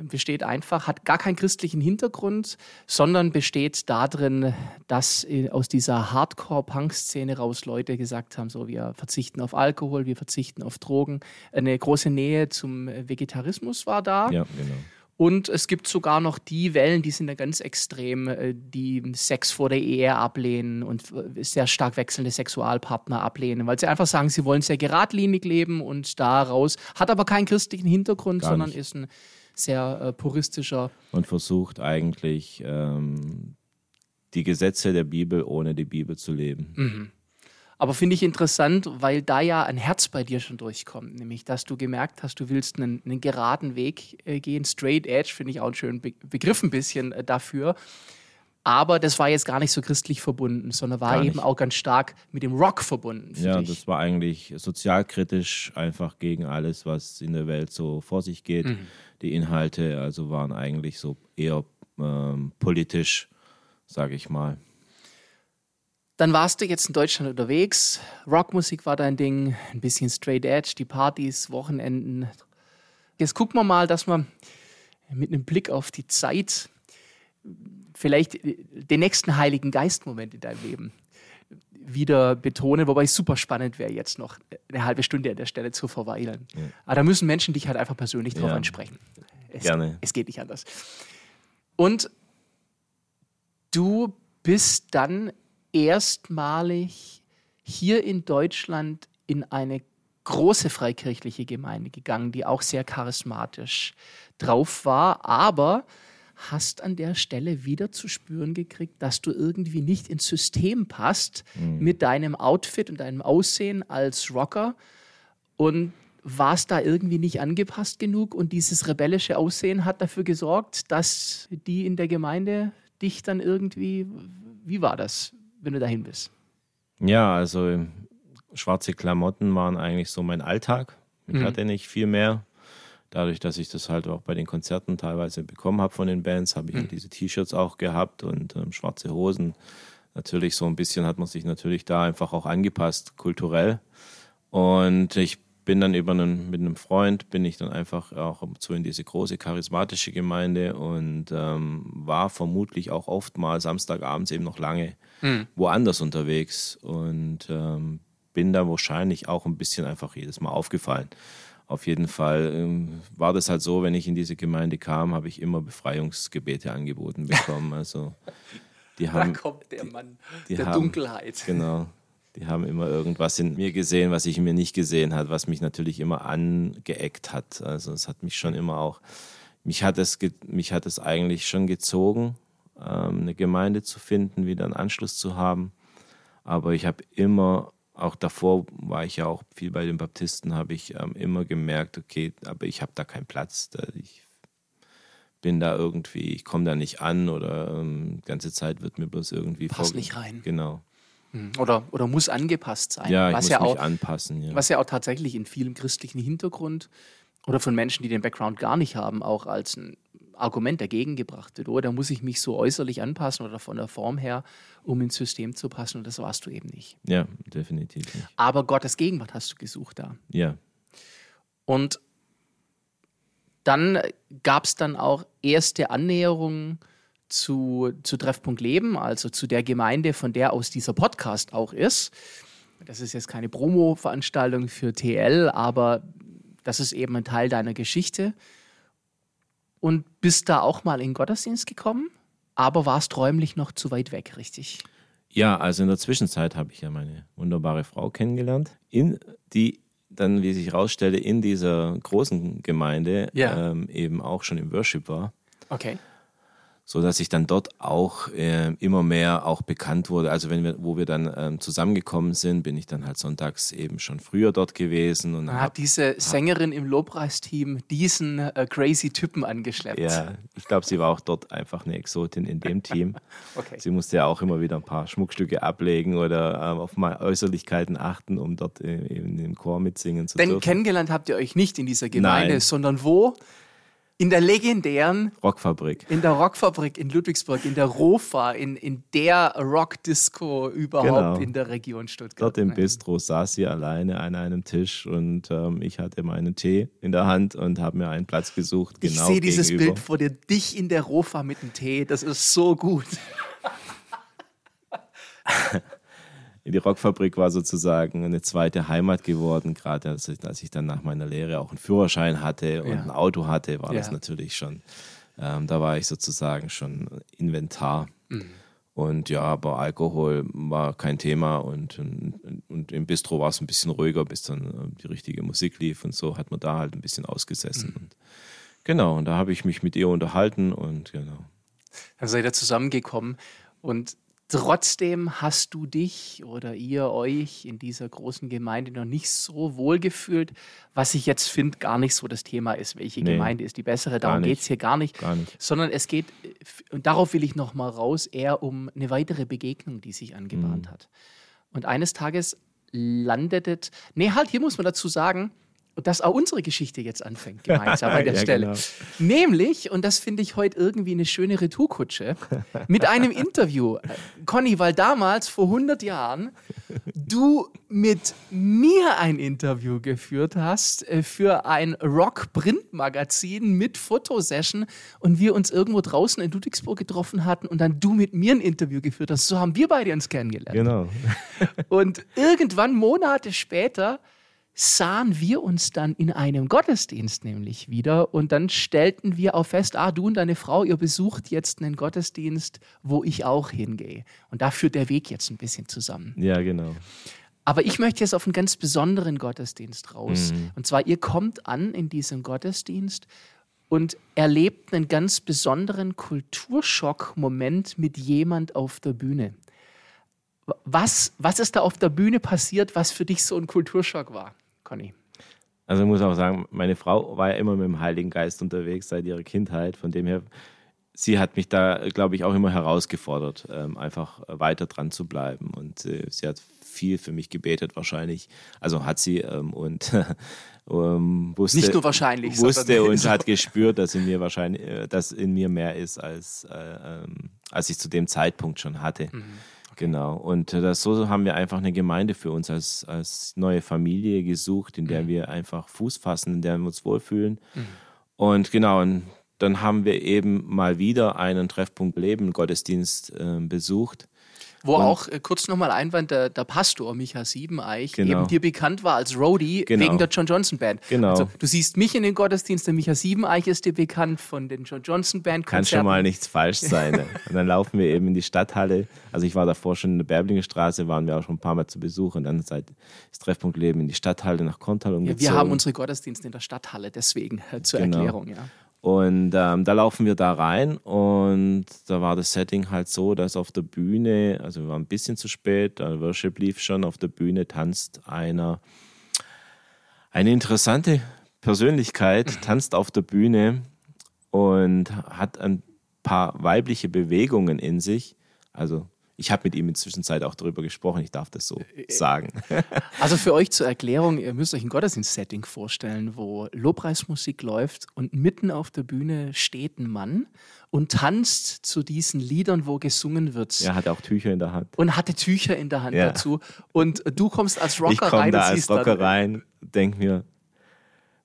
besteht einfach, hat gar keinen christlichen Hintergrund, sondern besteht darin, dass äh, aus dieser Hardcore-Punk-Szene raus Leute gesagt haben, so wir verzichten auf Alkohol, wir verzichten auf Drogen. Eine große Nähe zum äh, Vegetarismus war da. Ja, genau. Und es gibt sogar noch die Wellen, die sind ja ganz extrem, äh, die Sex vor der Ehe ablehnen und sehr stark wechselnde Sexualpartner ablehnen, weil sie einfach sagen, sie wollen sehr geradlinig leben und daraus, hat aber keinen christlichen Hintergrund, Gar sondern nicht. ist ein sehr äh, puristischer. und versucht eigentlich ähm, die Gesetze der Bibel ohne die Bibel zu leben. Aber finde ich interessant, weil da ja ein Herz bei dir schon durchkommt, nämlich dass du gemerkt hast, du willst einen, einen geraden Weg äh, gehen. Straight Edge finde ich auch einen schönen Be Begriff ein bisschen äh, dafür. Aber das war jetzt gar nicht so christlich verbunden, sondern war eben auch ganz stark mit dem Rock verbunden. Ja, dich. das war eigentlich sozialkritisch, einfach gegen alles, was in der Welt so vor sich geht. Mhm. Die Inhalte also waren eigentlich so eher ähm, politisch, sage ich mal. Dann warst du jetzt in Deutschland unterwegs. Rockmusik war dein Ding, ein bisschen Straight Edge, die Partys, Wochenenden. Jetzt gucken wir mal, dass wir mit einem Blick auf die Zeit vielleicht den nächsten Heiligen Geist-Moment in deinem Leben wieder betonen, wobei es super spannend wäre, jetzt noch eine halbe Stunde an der Stelle zu verweilen. Ja. Aber da müssen Menschen dich halt einfach persönlich drauf ja. ansprechen. Es, Gerne. Es geht nicht anders. Und du bist dann erstmalig hier in Deutschland in eine große freikirchliche Gemeinde gegangen, die auch sehr charismatisch drauf war, aber hast an der Stelle wieder zu spüren gekriegt, dass du irgendwie nicht ins System passt mhm. mit deinem Outfit und deinem Aussehen als Rocker und warst da irgendwie nicht angepasst genug und dieses rebellische Aussehen hat dafür gesorgt, dass die in der Gemeinde dich dann irgendwie, wie war das, wenn du dahin bist? Ja, also schwarze Klamotten waren eigentlich so mein Alltag. Ich mhm. hatte nicht viel mehr. Dadurch, dass ich das halt auch bei den Konzerten teilweise bekommen habe von den Bands, habe ich mhm. diese T-Shirts auch gehabt und ähm, schwarze Hosen. Natürlich so ein bisschen hat man sich natürlich da einfach auch angepasst, kulturell. Und ich bin dann über einen, mit einem Freund, bin ich dann einfach auch so in diese große charismatische Gemeinde und ähm, war vermutlich auch oft mal Samstagabends eben noch lange mhm. woanders unterwegs und ähm, bin da wahrscheinlich auch ein bisschen einfach jedes Mal aufgefallen. Auf jeden Fall ähm, war das halt so, wenn ich in diese Gemeinde kam, habe ich immer Befreiungsgebete angeboten bekommen. Also die haben, da kommt der Mann die, die der haben, Dunkelheit. Genau. Die haben immer irgendwas in mir gesehen, was ich in mir nicht gesehen hat, was mich natürlich immer angeeckt hat. Also es hat mich schon immer auch, mich hat es, mich hat es eigentlich schon gezogen, ähm, eine Gemeinde zu finden, wieder einen Anschluss zu haben. Aber ich habe immer, auch davor war ich ja auch viel bei den Baptisten, habe ich ähm, immer gemerkt, okay, aber ich habe da keinen Platz. Ich bin da irgendwie, ich komme da nicht an oder ähm, die ganze Zeit wird mir bloß irgendwie Passt nicht rein. Genau. Hm. Oder, oder muss angepasst sein. Ja, ich was muss ja mich auch, anpassen. Ja. Was ja auch tatsächlich in vielem christlichen Hintergrund oder von Menschen, die den Background gar nicht haben, auch als ein Argument dagegen gebracht wird. Oder da muss ich mich so äußerlich anpassen oder von der Form her, um ins System zu passen. Und das warst du eben nicht. Ja, definitiv nicht. Aber Gottes Gegenwart hast du gesucht da. Ja. Und dann gab es dann auch erste Annäherungen zu, zu Treffpunkt Leben, also zu der Gemeinde, von der aus dieser Podcast auch ist. Das ist jetzt keine Promo-Veranstaltung für TL, aber das ist eben ein Teil deiner Geschichte. Und bist da auch mal in Gottesdienst gekommen, aber warst räumlich noch zu weit weg, richtig? Ja, also in der Zwischenzeit habe ich ja meine wunderbare Frau kennengelernt, in die dann, wie sich herausstellte, in dieser großen Gemeinde ja. ähm, eben auch schon im Worship war. Okay so dass ich dann dort auch äh, immer mehr auch bekannt wurde. Also wenn wir, wo wir dann ähm, zusammengekommen sind, bin ich dann halt sonntags eben schon früher dort gewesen und hat diese Sängerin im Lobpreisteam diesen äh, crazy Typen angeschleppt. Ja, ich glaube, sie war auch dort einfach eine Exotin in dem Team. okay. Sie musste ja auch immer wieder ein paar Schmuckstücke ablegen oder äh, auf mal Äußerlichkeiten achten, um dort äh, in, im Chor mitsingen zu Denn dürfen. Denn kennengelernt habt ihr euch nicht in dieser Gemeinde, Nein. sondern wo? In der legendären Rockfabrik. In der Rockfabrik in Ludwigsburg, in der Rofa, in, in der Rockdisco überhaupt genau. in der Region Stuttgart. Dort im Bistro saß sie alleine an einem Tisch und ähm, ich hatte meinen Tee in der Hand und habe mir einen Platz gesucht. Ich genau sehe dieses Bild vor dir, dich in der Rofa mit dem Tee, das ist so gut. die Rockfabrik war sozusagen eine zweite Heimat geworden, gerade als ich, als ich dann nach meiner Lehre auch einen Führerschein hatte und ja. ein Auto hatte, war ja. das natürlich schon, ähm, da war ich sozusagen schon Inventar. Mhm. Und ja, aber Alkohol war kein Thema und, und, und im Bistro war es ein bisschen ruhiger, bis dann äh, die richtige Musik lief und so hat man da halt ein bisschen ausgesessen. Mhm. Und genau, und da habe ich mich mit ihr unterhalten und genau. Dann seid ihr zusammengekommen und Trotzdem hast du dich oder ihr euch in dieser großen Gemeinde noch nicht so wohl gefühlt, was ich jetzt finde, gar nicht so das Thema ist, welche nee, Gemeinde ist die bessere. Darum geht es hier gar nicht, gar nicht, Sondern es geht, und darauf will ich noch mal raus, eher um eine weitere Begegnung, die sich angebahnt mhm. hat. Und eines Tages landete, nee, halt, hier muss man dazu sagen, dass auch unsere Geschichte jetzt anfängt, gemeinsam an der Ja, Stelle. genau. Nämlich, und das finde ich heute irgendwie eine schöne Retourkutsche, mit einem Interview. Conny, weil damals, vor 100 Jahren, du mit mir ein Interview geführt hast äh, für ein Rock-Print-Magazin mit Fotosession und wir uns irgendwo draußen in Ludwigsburg getroffen hatten und dann du mit mir ein Interview geführt hast. So haben wir beide uns kennengelernt. Genau. Und irgendwann, Monate später, sahen wir uns dann in einem Gottesdienst nämlich wieder und dann stellten wir auch fest, ah, du und deine Frau, ihr besucht jetzt einen Gottesdienst, wo ich auch hingehe. Und da führt der Weg jetzt ein bisschen zusammen. Ja, genau. Aber ich möchte jetzt auf einen ganz besonderen Gottesdienst raus. Mhm. Und zwar, ihr kommt an in diesem Gottesdienst und erlebt einen ganz besonderen Kulturschock-Moment mit jemand auf der Bühne. Was, was ist da auf der Bühne passiert, was für dich so ein Kulturschock war, Conny? Also ich muss auch sagen, meine Frau war ja immer mit dem Heiligen Geist unterwegs seit ihrer Kindheit. Von dem her, sie hat mich da, glaube ich, auch immer herausgefordert, ähm, einfach weiter dran zu bleiben. Und äh, sie hat viel für mich gebetet wahrscheinlich. Also hat sie ähm, und ähm, wusste, Nicht nur wahrscheinlich, wusste und hat gespürt, dass in mir wahrscheinlich, äh, dass in mir mehr ist als äh, ähm, als ich zu dem Zeitpunkt schon hatte. Mhm. Genau. Und äh, das, so haben wir einfach eine Gemeinde für uns als, als neue Familie gesucht, in Mhm. der wir einfach Fuß fassen, in der wir uns wohlfühlen. Und genau, und dann haben wir eben mal wieder einen Treffpunkt Leben Gottesdienst äh, besucht. Wo auch äh, kurz nochmal Einwand, der, der Pastor Micha Siebeneich Genau. eben dir bekannt war als Roadie Genau. wegen der John Johnson Band. Genau. Also, du siehst mich in den Gottesdienst, der Micha Siebeneich ist dir bekannt von den John Johnson Band Kann Konzerten. schon mal nichts falsch sein. Ne? Und dann laufen wir eben in die Stadthalle. Also ich war davor schon in der Bärblinger Straße, waren wir auch schon ein paar Mal zu Besuch. Und dann seit das Treffpunkt Leben in die Stadthalle nach Kontal Ja, umgezogen. wir haben unsere Gottesdienste in der Stadthalle, deswegen äh, zur Genau. Erklärung. Ja. Und ähm, da laufen wir da rein und da war das Setting halt so, dass auf der Bühne, also wir waren ein bisschen zu spät, der Worship lief schon, auf der Bühne tanzt einer, eine interessante Persönlichkeit, tanzt auf der Bühne und hat ein paar weibliche Bewegungen in sich. Also ich habe mit ihm inzwischen Zeit auch darüber gesprochen, ich darf das so sagen. Also für euch zur Erklärung, ihr müsst euch ein Gottesdienst-Setting vorstellen, wo Lobpreismusik läuft und mitten auf der Bühne steht ein Mann und tanzt zu diesen Liedern, wo gesungen wird. Er hat auch Tücher in der Hand. Und hatte Tücher in der Hand Ja. dazu. Und du kommst als Rocker ich komme rein da und als siehst Rocker dann, rein, denk mir,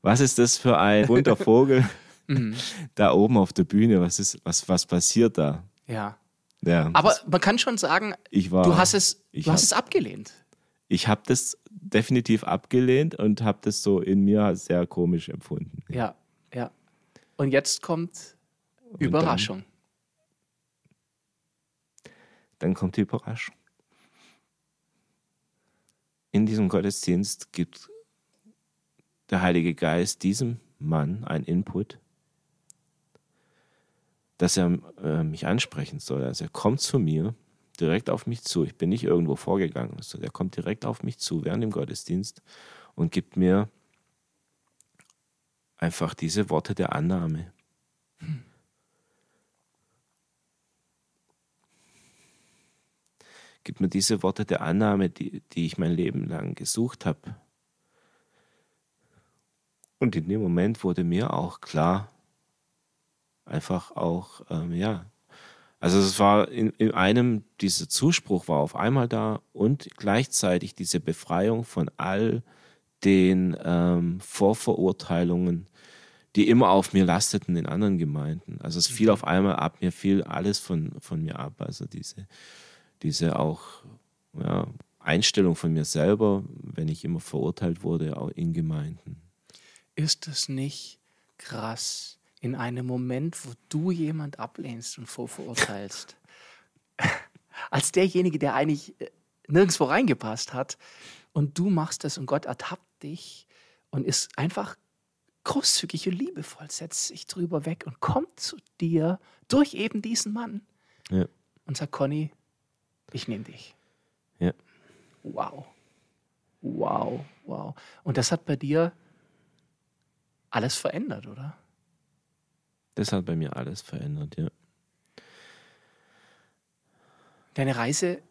was ist das für ein bunter Vogel Mhm. da oben auf der Bühne? Was ist, was, was passiert da? Ja. Ja, Aber man kann schon sagen, ich war, du hast es, ich du hast hab- es abgelehnt. ich habe das definitiv abgelehnt und habe das so in mir sehr komisch empfunden. Ja, ja. Und jetzt kommt Überraschung. Dann kommt die Überraschung. In diesem Gottesdienst gibt der Heilige Geist diesem Mann einen Input, dass er äh, mich ansprechen soll. Also er kommt zu mir, direkt auf mich zu. Ich bin nicht irgendwo vorgegangen. Also er kommt direkt auf mich zu während dem Gottesdienst und gibt mir einfach diese Worte der Annahme. Gibt mir diese Worte der Annahme, die, die ich mein Leben lang gesucht habe. Und in dem Moment wurde mir auch klar, einfach auch, ähm, ja, also es war in, in einem, dieser Zuspruch war auf einmal da und gleichzeitig diese Befreiung von all den ähm, Vorverurteilungen, die immer auf mir lasteten in anderen Gemeinden. Also es fiel auf einmal ab, mir fiel alles von, von mir ab. Also diese, diese auch ja, Einstellung von mir selber, wenn ich immer verurteilt wurde, auch in Gemeinden. Ist es nicht krass, in einem Moment, wo du jemand ablehnst und vorverurteilst, als derjenige, der eigentlich äh, nirgendwo reingepasst hat, und du machst das und Gott ertappt dich und ist einfach großzügig und liebevoll, setzt sich drüber weg und kommt zu dir durch eben diesen Mann Ja. und sagt, Conny, ich nehme dich. Ja. Wow. Wow, wow. Und das hat bei dir alles verändert, oder? Das hat bei mir alles verändert, ja. Deine Reise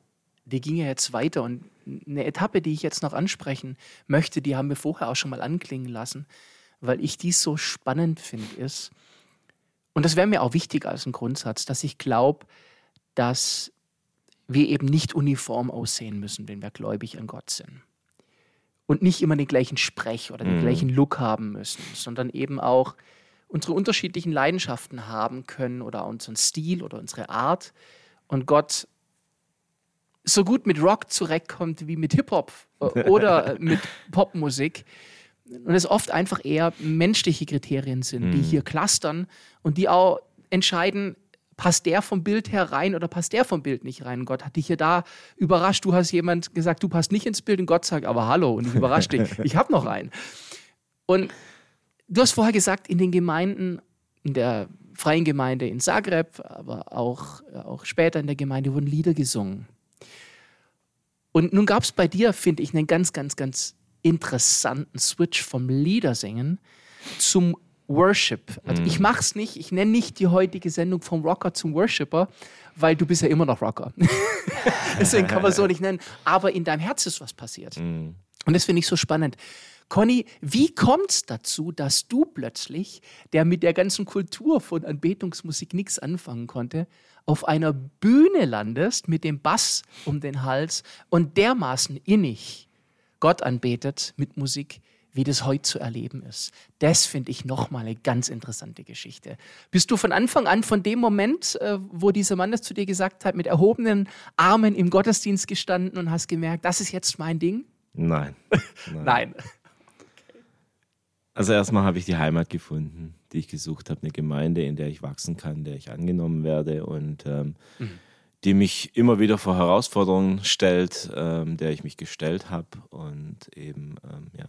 die ging ja jetzt weiter. Und eine Etappe, die ich jetzt noch ansprechen möchte, die haben wir vorher auch schon mal anklingen lassen, weil ich dies so spannend finde, ist, und das wäre mir auch wichtig als ein Grundsatz, dass ich glaube, dass wir eben nicht uniform aussehen müssen, wenn wir gläubig an Gott sind. Und nicht immer den gleichen Sprech oder den mhm. gleichen Look haben müssen, sondern eben auch unsere unterschiedlichen Leidenschaften haben können oder unseren Stil oder unsere Art. Und Gott so gut mit Rock zurechtkommt wie mit Hip-Hop äh, oder mit Popmusik. Und es oft einfach eher menschliche Kriterien sind, die mhm. hier clustern und die auch entscheiden, passt der vom Bild her rein oder passt der vom Bild nicht rein? Gott hat dich hier da überrascht. Du hast jemand gesagt, du passt nicht ins Bild und Gott sagt, aber hallo und ich überrasche dich. Ich habe noch einen. Und du hast vorher gesagt, in den Gemeinden, in der freien Gemeinde in Zagreb, aber auch, auch später in der Gemeinde wurden Lieder gesungen. Und nun gab es bei dir, finde ich, einen ganz, ganz, ganz interessanten Switch vom Liedersingen zum Worship. Also mm. ich mache es nicht, ich nenne nicht die heutige Sendung vom Rocker zum Worshipper, weil du bist ja immer noch Rocker. Deswegen kann man so nicht nennen. Aber in deinem Herz ist was passiert. Mm. Und das finde ich so spannend. Conny, wie kommt es dazu, dass du plötzlich, der mit der ganzen Kultur von Anbetungsmusik nichts anfangen konnte, auf einer Bühne landest mit dem Bass um den Hals und dermaßen innig Gott anbetet mit Musik, wie das heute zu erleben ist. Das finde ich nochmal eine ganz interessante Geschichte. Bist du von Anfang an, von dem Moment, äh, wo dieser Mann das zu dir gesagt hat, mit erhobenen Armen im Gottesdienst gestanden und hast gemerkt, das ist jetzt mein Ding? Nein. Nein. Nein. Also erstmal habe ich die Heimat gefunden, die ich gesucht habe, eine Gemeinde, in der ich wachsen kann, in der ich angenommen werde und ähm, mhm. die mich immer wieder vor Herausforderungen stellt, ähm, der ich mich gestellt habe und eben ähm, ja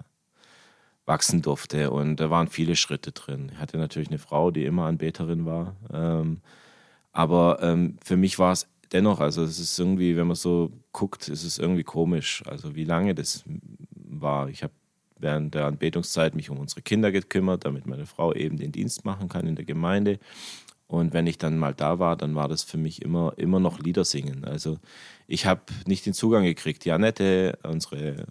wachsen durfte. Und da waren viele Schritte drin. Ich hatte natürlich eine Frau, die immer Anbeterin war. Ähm, aber ähm, für mich war es dennoch, also es ist irgendwie, wenn man so guckt, ist es irgendwie komisch. Also wie lange das war. Ich habe während der Anbetungszeit mich um unsere Kinder gekümmert, damit meine Frau eben den Dienst machen kann in der Gemeinde. Und wenn ich dann mal da war, dann war das für mich immer, immer noch Lieder singen. Also ich habe nicht den Zugang gekriegt. Die Annette, unsere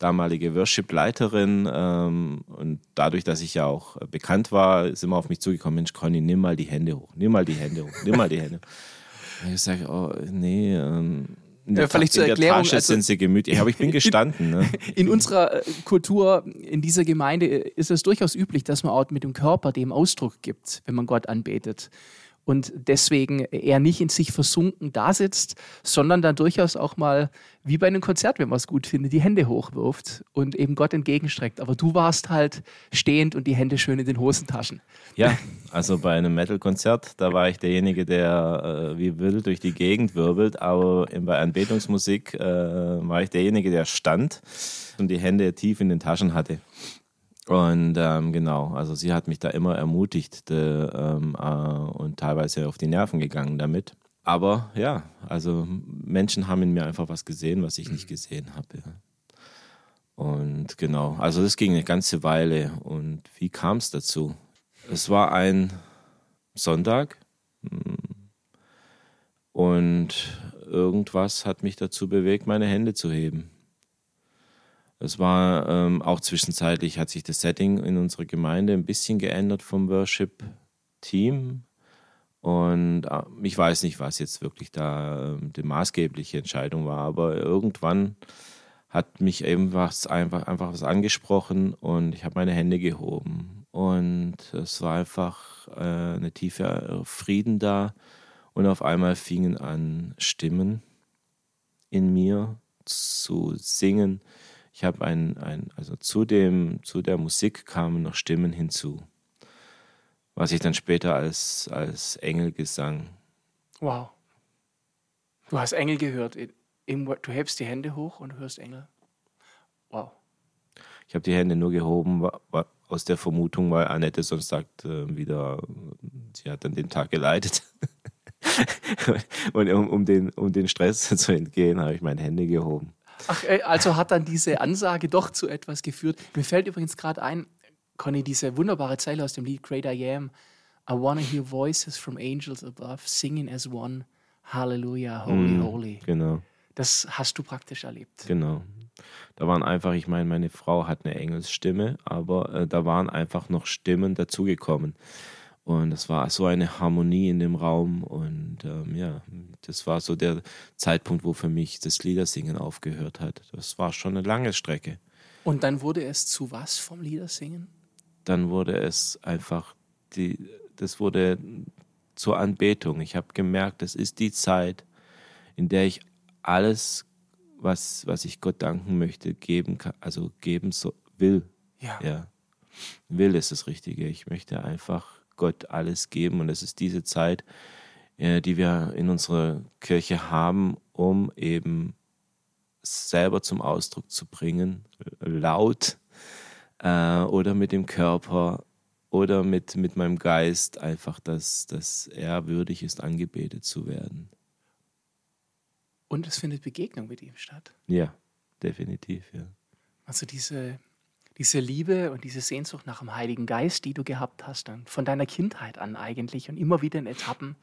damalige Worship-Leiterin. Ähm, und dadurch, dass ich ja auch bekannt war, ist immer auf mich zugekommen, Mensch, Conny, nimm mal die Hände hoch, nimm mal die Hände hoch, nimm mal die Hände. Und ich sage, oh, nee, ähm, in der, ja, zur Erklärung, Tasche also, sind sie gemütlich. Aber ich bin gestanden. Ne? In unserer äh, Kultur, in dieser Gemeinde ist es durchaus üblich, dass man auch mit dem Körper dem Ausdruck gibt, wenn man Gott anbetet und deswegen eher nicht in sich versunken da sitzt, sondern dann durchaus auch mal, wie bei einem Konzert, wenn man es gut findet, die Hände hochwirft und eben Gott entgegenstreckt. Aber du warst halt stehend und die Hände schön in den Hosentaschen. Ja, also bei einem Metal-Konzert, da war ich derjenige, der äh, wie wild durch die Gegend wirbelt, aber bei Anbetungsmusik äh, war ich derjenige, der stand und die Hände tief in den Taschen hatte. Und ähm, genau, also sie hat mich da immer ermutigt ähm, äh, und teilweise auf die Nerven gegangen damit. Aber ja, also Menschen haben in mir einfach was gesehen, was ich nicht gesehen habe. Ja. Und genau, also das ging eine ganze Weile. Und wie kam es dazu? Es war ein Sonntag hm, und irgendwas hat mich dazu bewegt, meine Hände zu heben. Es war ähm, auch zwischenzeitlich, hat sich das Setting in unserer Gemeinde ein bisschen geändert vom Worship-Team. Und äh, ich weiß nicht, was jetzt wirklich da äh, die maßgebliche Entscheidung war, aber irgendwann hat mich eben was, einfach, einfach was angesprochen und ich habe meine Hände gehoben. Und es war einfach äh, eine tiefe Frieden da. Und auf einmal fingen an, Stimmen in mir zu singen ich habe ein, ein, also zu, dem, zu der Musik kamen noch Stimmen hinzu, was ich dann später als, als Engelgesang. Wow. Du hast Engel gehört. Du hebst die Hände hoch und hörst Engel. Wow. Ich habe die Hände nur gehoben aus der Vermutung, weil Annette sonst sagt äh, wieder, sie hat dann den Tag geleitet. und um, um, den, um den Stress zu entgehen, habe ich meine Hände gehoben. Ach, also hat dann diese Ansage doch zu etwas geführt. Mir fällt übrigens gerade ein, Conny, diese wunderbare Zeile aus dem Lied Great I Am. I wanna hear voices from angels above, singing as one. Hallelujah, holy, mm, holy. Genau. Das hast du praktisch erlebt. Genau. Da waren einfach, ich meine, meine Frau hat eine Engelsstimme, aber äh, da waren einfach noch Stimmen dazugekommen. Und es war so eine Harmonie in dem Raum. Und ähm, ja, das war so der Zeitpunkt, wo für mich das Liedersingen aufgehört hat. Das war schon eine lange Strecke. Und dann wurde es zu was vom Liedersingen? Dann wurde es einfach, die, das wurde zur Anbetung. Ich habe gemerkt, das ist die Zeit, in der ich alles, was, was ich Gott danken möchte, geben kann, also geben so, will. Ja. ja. Will ist das Richtige. Ich möchte einfach Gott alles geben. Und es ist diese Zeit, äh, die wir in unserer Kirche haben, um eben selber zum Ausdruck zu bringen, laut äh, oder mit dem Körper oder mit, mit meinem Geist, einfach, dass, dass er würdig ist, angebetet zu werden. Und es findet Begegnung mit ihm statt. Ja, definitiv, ja. Also diese diese Liebe und diese Sehnsucht nach dem Heiligen Geist, die du gehabt hast, dann von deiner Kindheit an eigentlich und immer wieder in Etappen,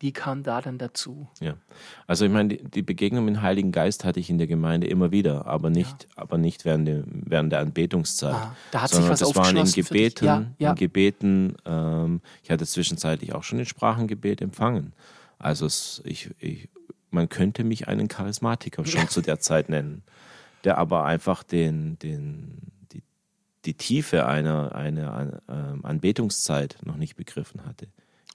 die kam da dann dazu. Ja, also ich meine, die, die Begegnung mit dem Heiligen Geist hatte ich in der Gemeinde immer wieder, aber nicht, ja. aber nicht während, der, während der Anbetungszeit. Ah, da hat sich was das waren in Gebeten, ja, ja. in Gebeten. Ähm, ich hatte zwischenzeitlich auch schon in Sprachengebet empfangen. Also es, ich, ich, man könnte mich einen Charismatiker schon zu der Zeit nennen, der aber einfach den, den die Tiefe einer, einer ähm, Anbetungszeit noch nicht begriffen hatte.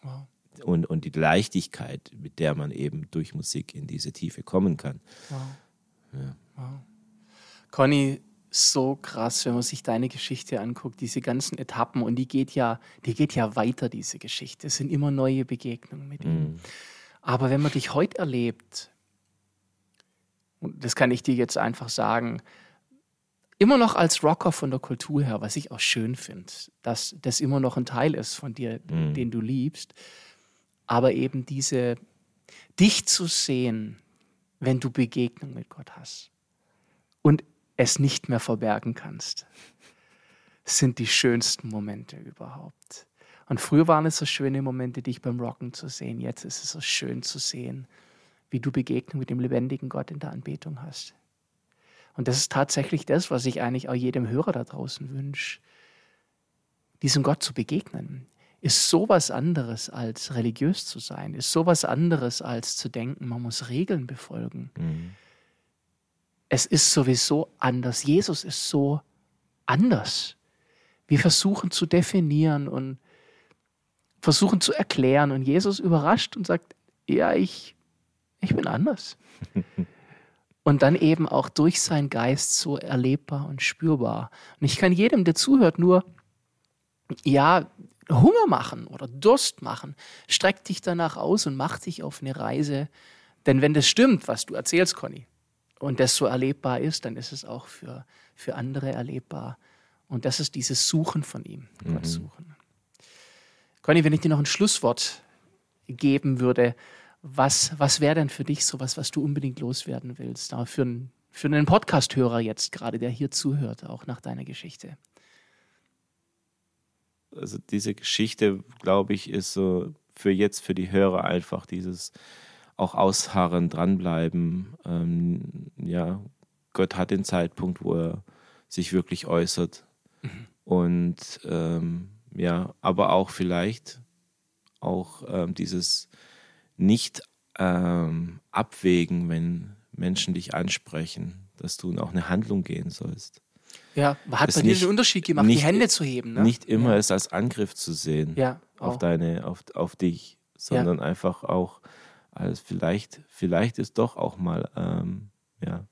Wow. Und, und die Leichtigkeit, mit der man eben durch Musik in diese Tiefe kommen kann. Wow. Ja. wow. Conny, so krass, wenn man sich deine Geschichte anguckt, diese ganzen Etappen und die geht ja, die geht ja weiter, diese Geschichte. Es sind immer neue Begegnungen mit ihm. Mm. Aber wenn man dich heute erlebt, und das kann ich dir jetzt einfach sagen, immer noch als Rocker von der Kultur her, was ich auch schön finde, dass das immer noch ein Teil ist von dir, mhm. den du liebst. Aber eben diese, dich zu sehen, wenn du Begegnung mit Gott hast und es nicht mehr verbergen kannst, sind die schönsten Momente überhaupt. Und früher waren es so schöne Momente, dich beim Rocken zu sehen. Jetzt ist es so schön zu sehen, wie du Begegnung mit dem lebendigen Gott in der Anbetung hast. Und das ist tatsächlich das, was ich eigentlich auch jedem Hörer da draußen wünsche. Diesem Gott zu begegnen, ist sowas anderes als religiös zu sein, ist sowas anderes als zu denken, man muss Regeln befolgen. Mhm. Es ist sowieso anders. Jesus ist so anders. Wir versuchen zu definieren und versuchen zu erklären und Jesus überrascht und sagt, ja, ich, ich bin anders. und dann eben auch durch seinen Geist so erlebbar und spürbar. Und ich kann jedem, der zuhört, nur, ja, Hunger machen oder Durst machen. Streck dich danach aus und mach dich auf eine Reise. Denn wenn das stimmt, was du erzählst, Conny, und das so erlebbar ist, dann ist es auch für, für andere erlebbar. Und das ist dieses Suchen von ihm, mhm. Gott suchen. Conny, wenn ich dir noch ein Schlusswort geben würde, was, was wäre denn für dich so was, was du unbedingt loswerden willst? Aber für, einen, für einen Podcast-Hörer jetzt gerade, der hier zuhört, auch nach deiner Geschichte. Also diese Geschichte, glaube ich, ist so für jetzt, für die Hörer einfach dieses auch ausharren, dranbleiben. Ähm, ja, Gott hat den Zeitpunkt, wo er sich wirklich äußert. Mhm. Und ähm, ja, aber auch vielleicht auch ähm, dieses nicht ähm, abwägen, wenn Menschen dich ansprechen, dass du auch eine Handlung gehen sollst. Ja, hat es bei dir den Unterschied gemacht, nicht, die Hände zu heben. Ne? Nicht immer ja. es als Angriff zu sehen ja, auf deine, auf, auf dich, sondern ja. einfach auch als vielleicht, vielleicht ist doch auch mal, ähm, ja.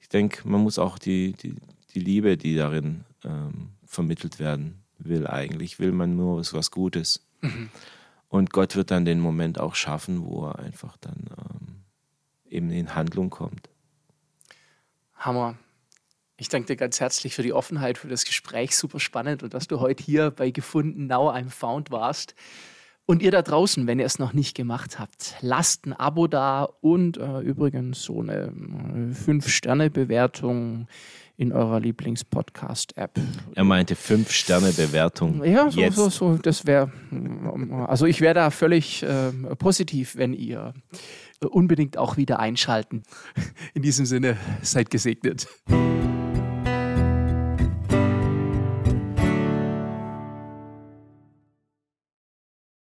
Ich denke, man muss auch die, die, die Liebe, die darin ähm, vermittelt werden will, eigentlich will man nur was, was Gutes. Mhm. Und Gott wird dann den Moment auch schaffen, wo er einfach dann ähm, eben in Handlung kommt. Hammer. Ich danke dir ganz herzlich für die Offenheit, für das Gespräch. Super spannend und dass du heute hier bei Gefunden Now I'm Found warst. Und ihr da draußen, wenn ihr es noch nicht gemacht habt, lasst ein Abo da und äh, übrigens so eine äh, 5-Sterne-Bewertung in eurer Lieblingspodcast-App. Er meinte fünf Sterne Bewertung. Ja, so, so, so, das wäre, also ich wäre da völlig äh, positiv, wenn ihr unbedingt auch wieder einschalten. In diesem Sinne, seid gesegnet.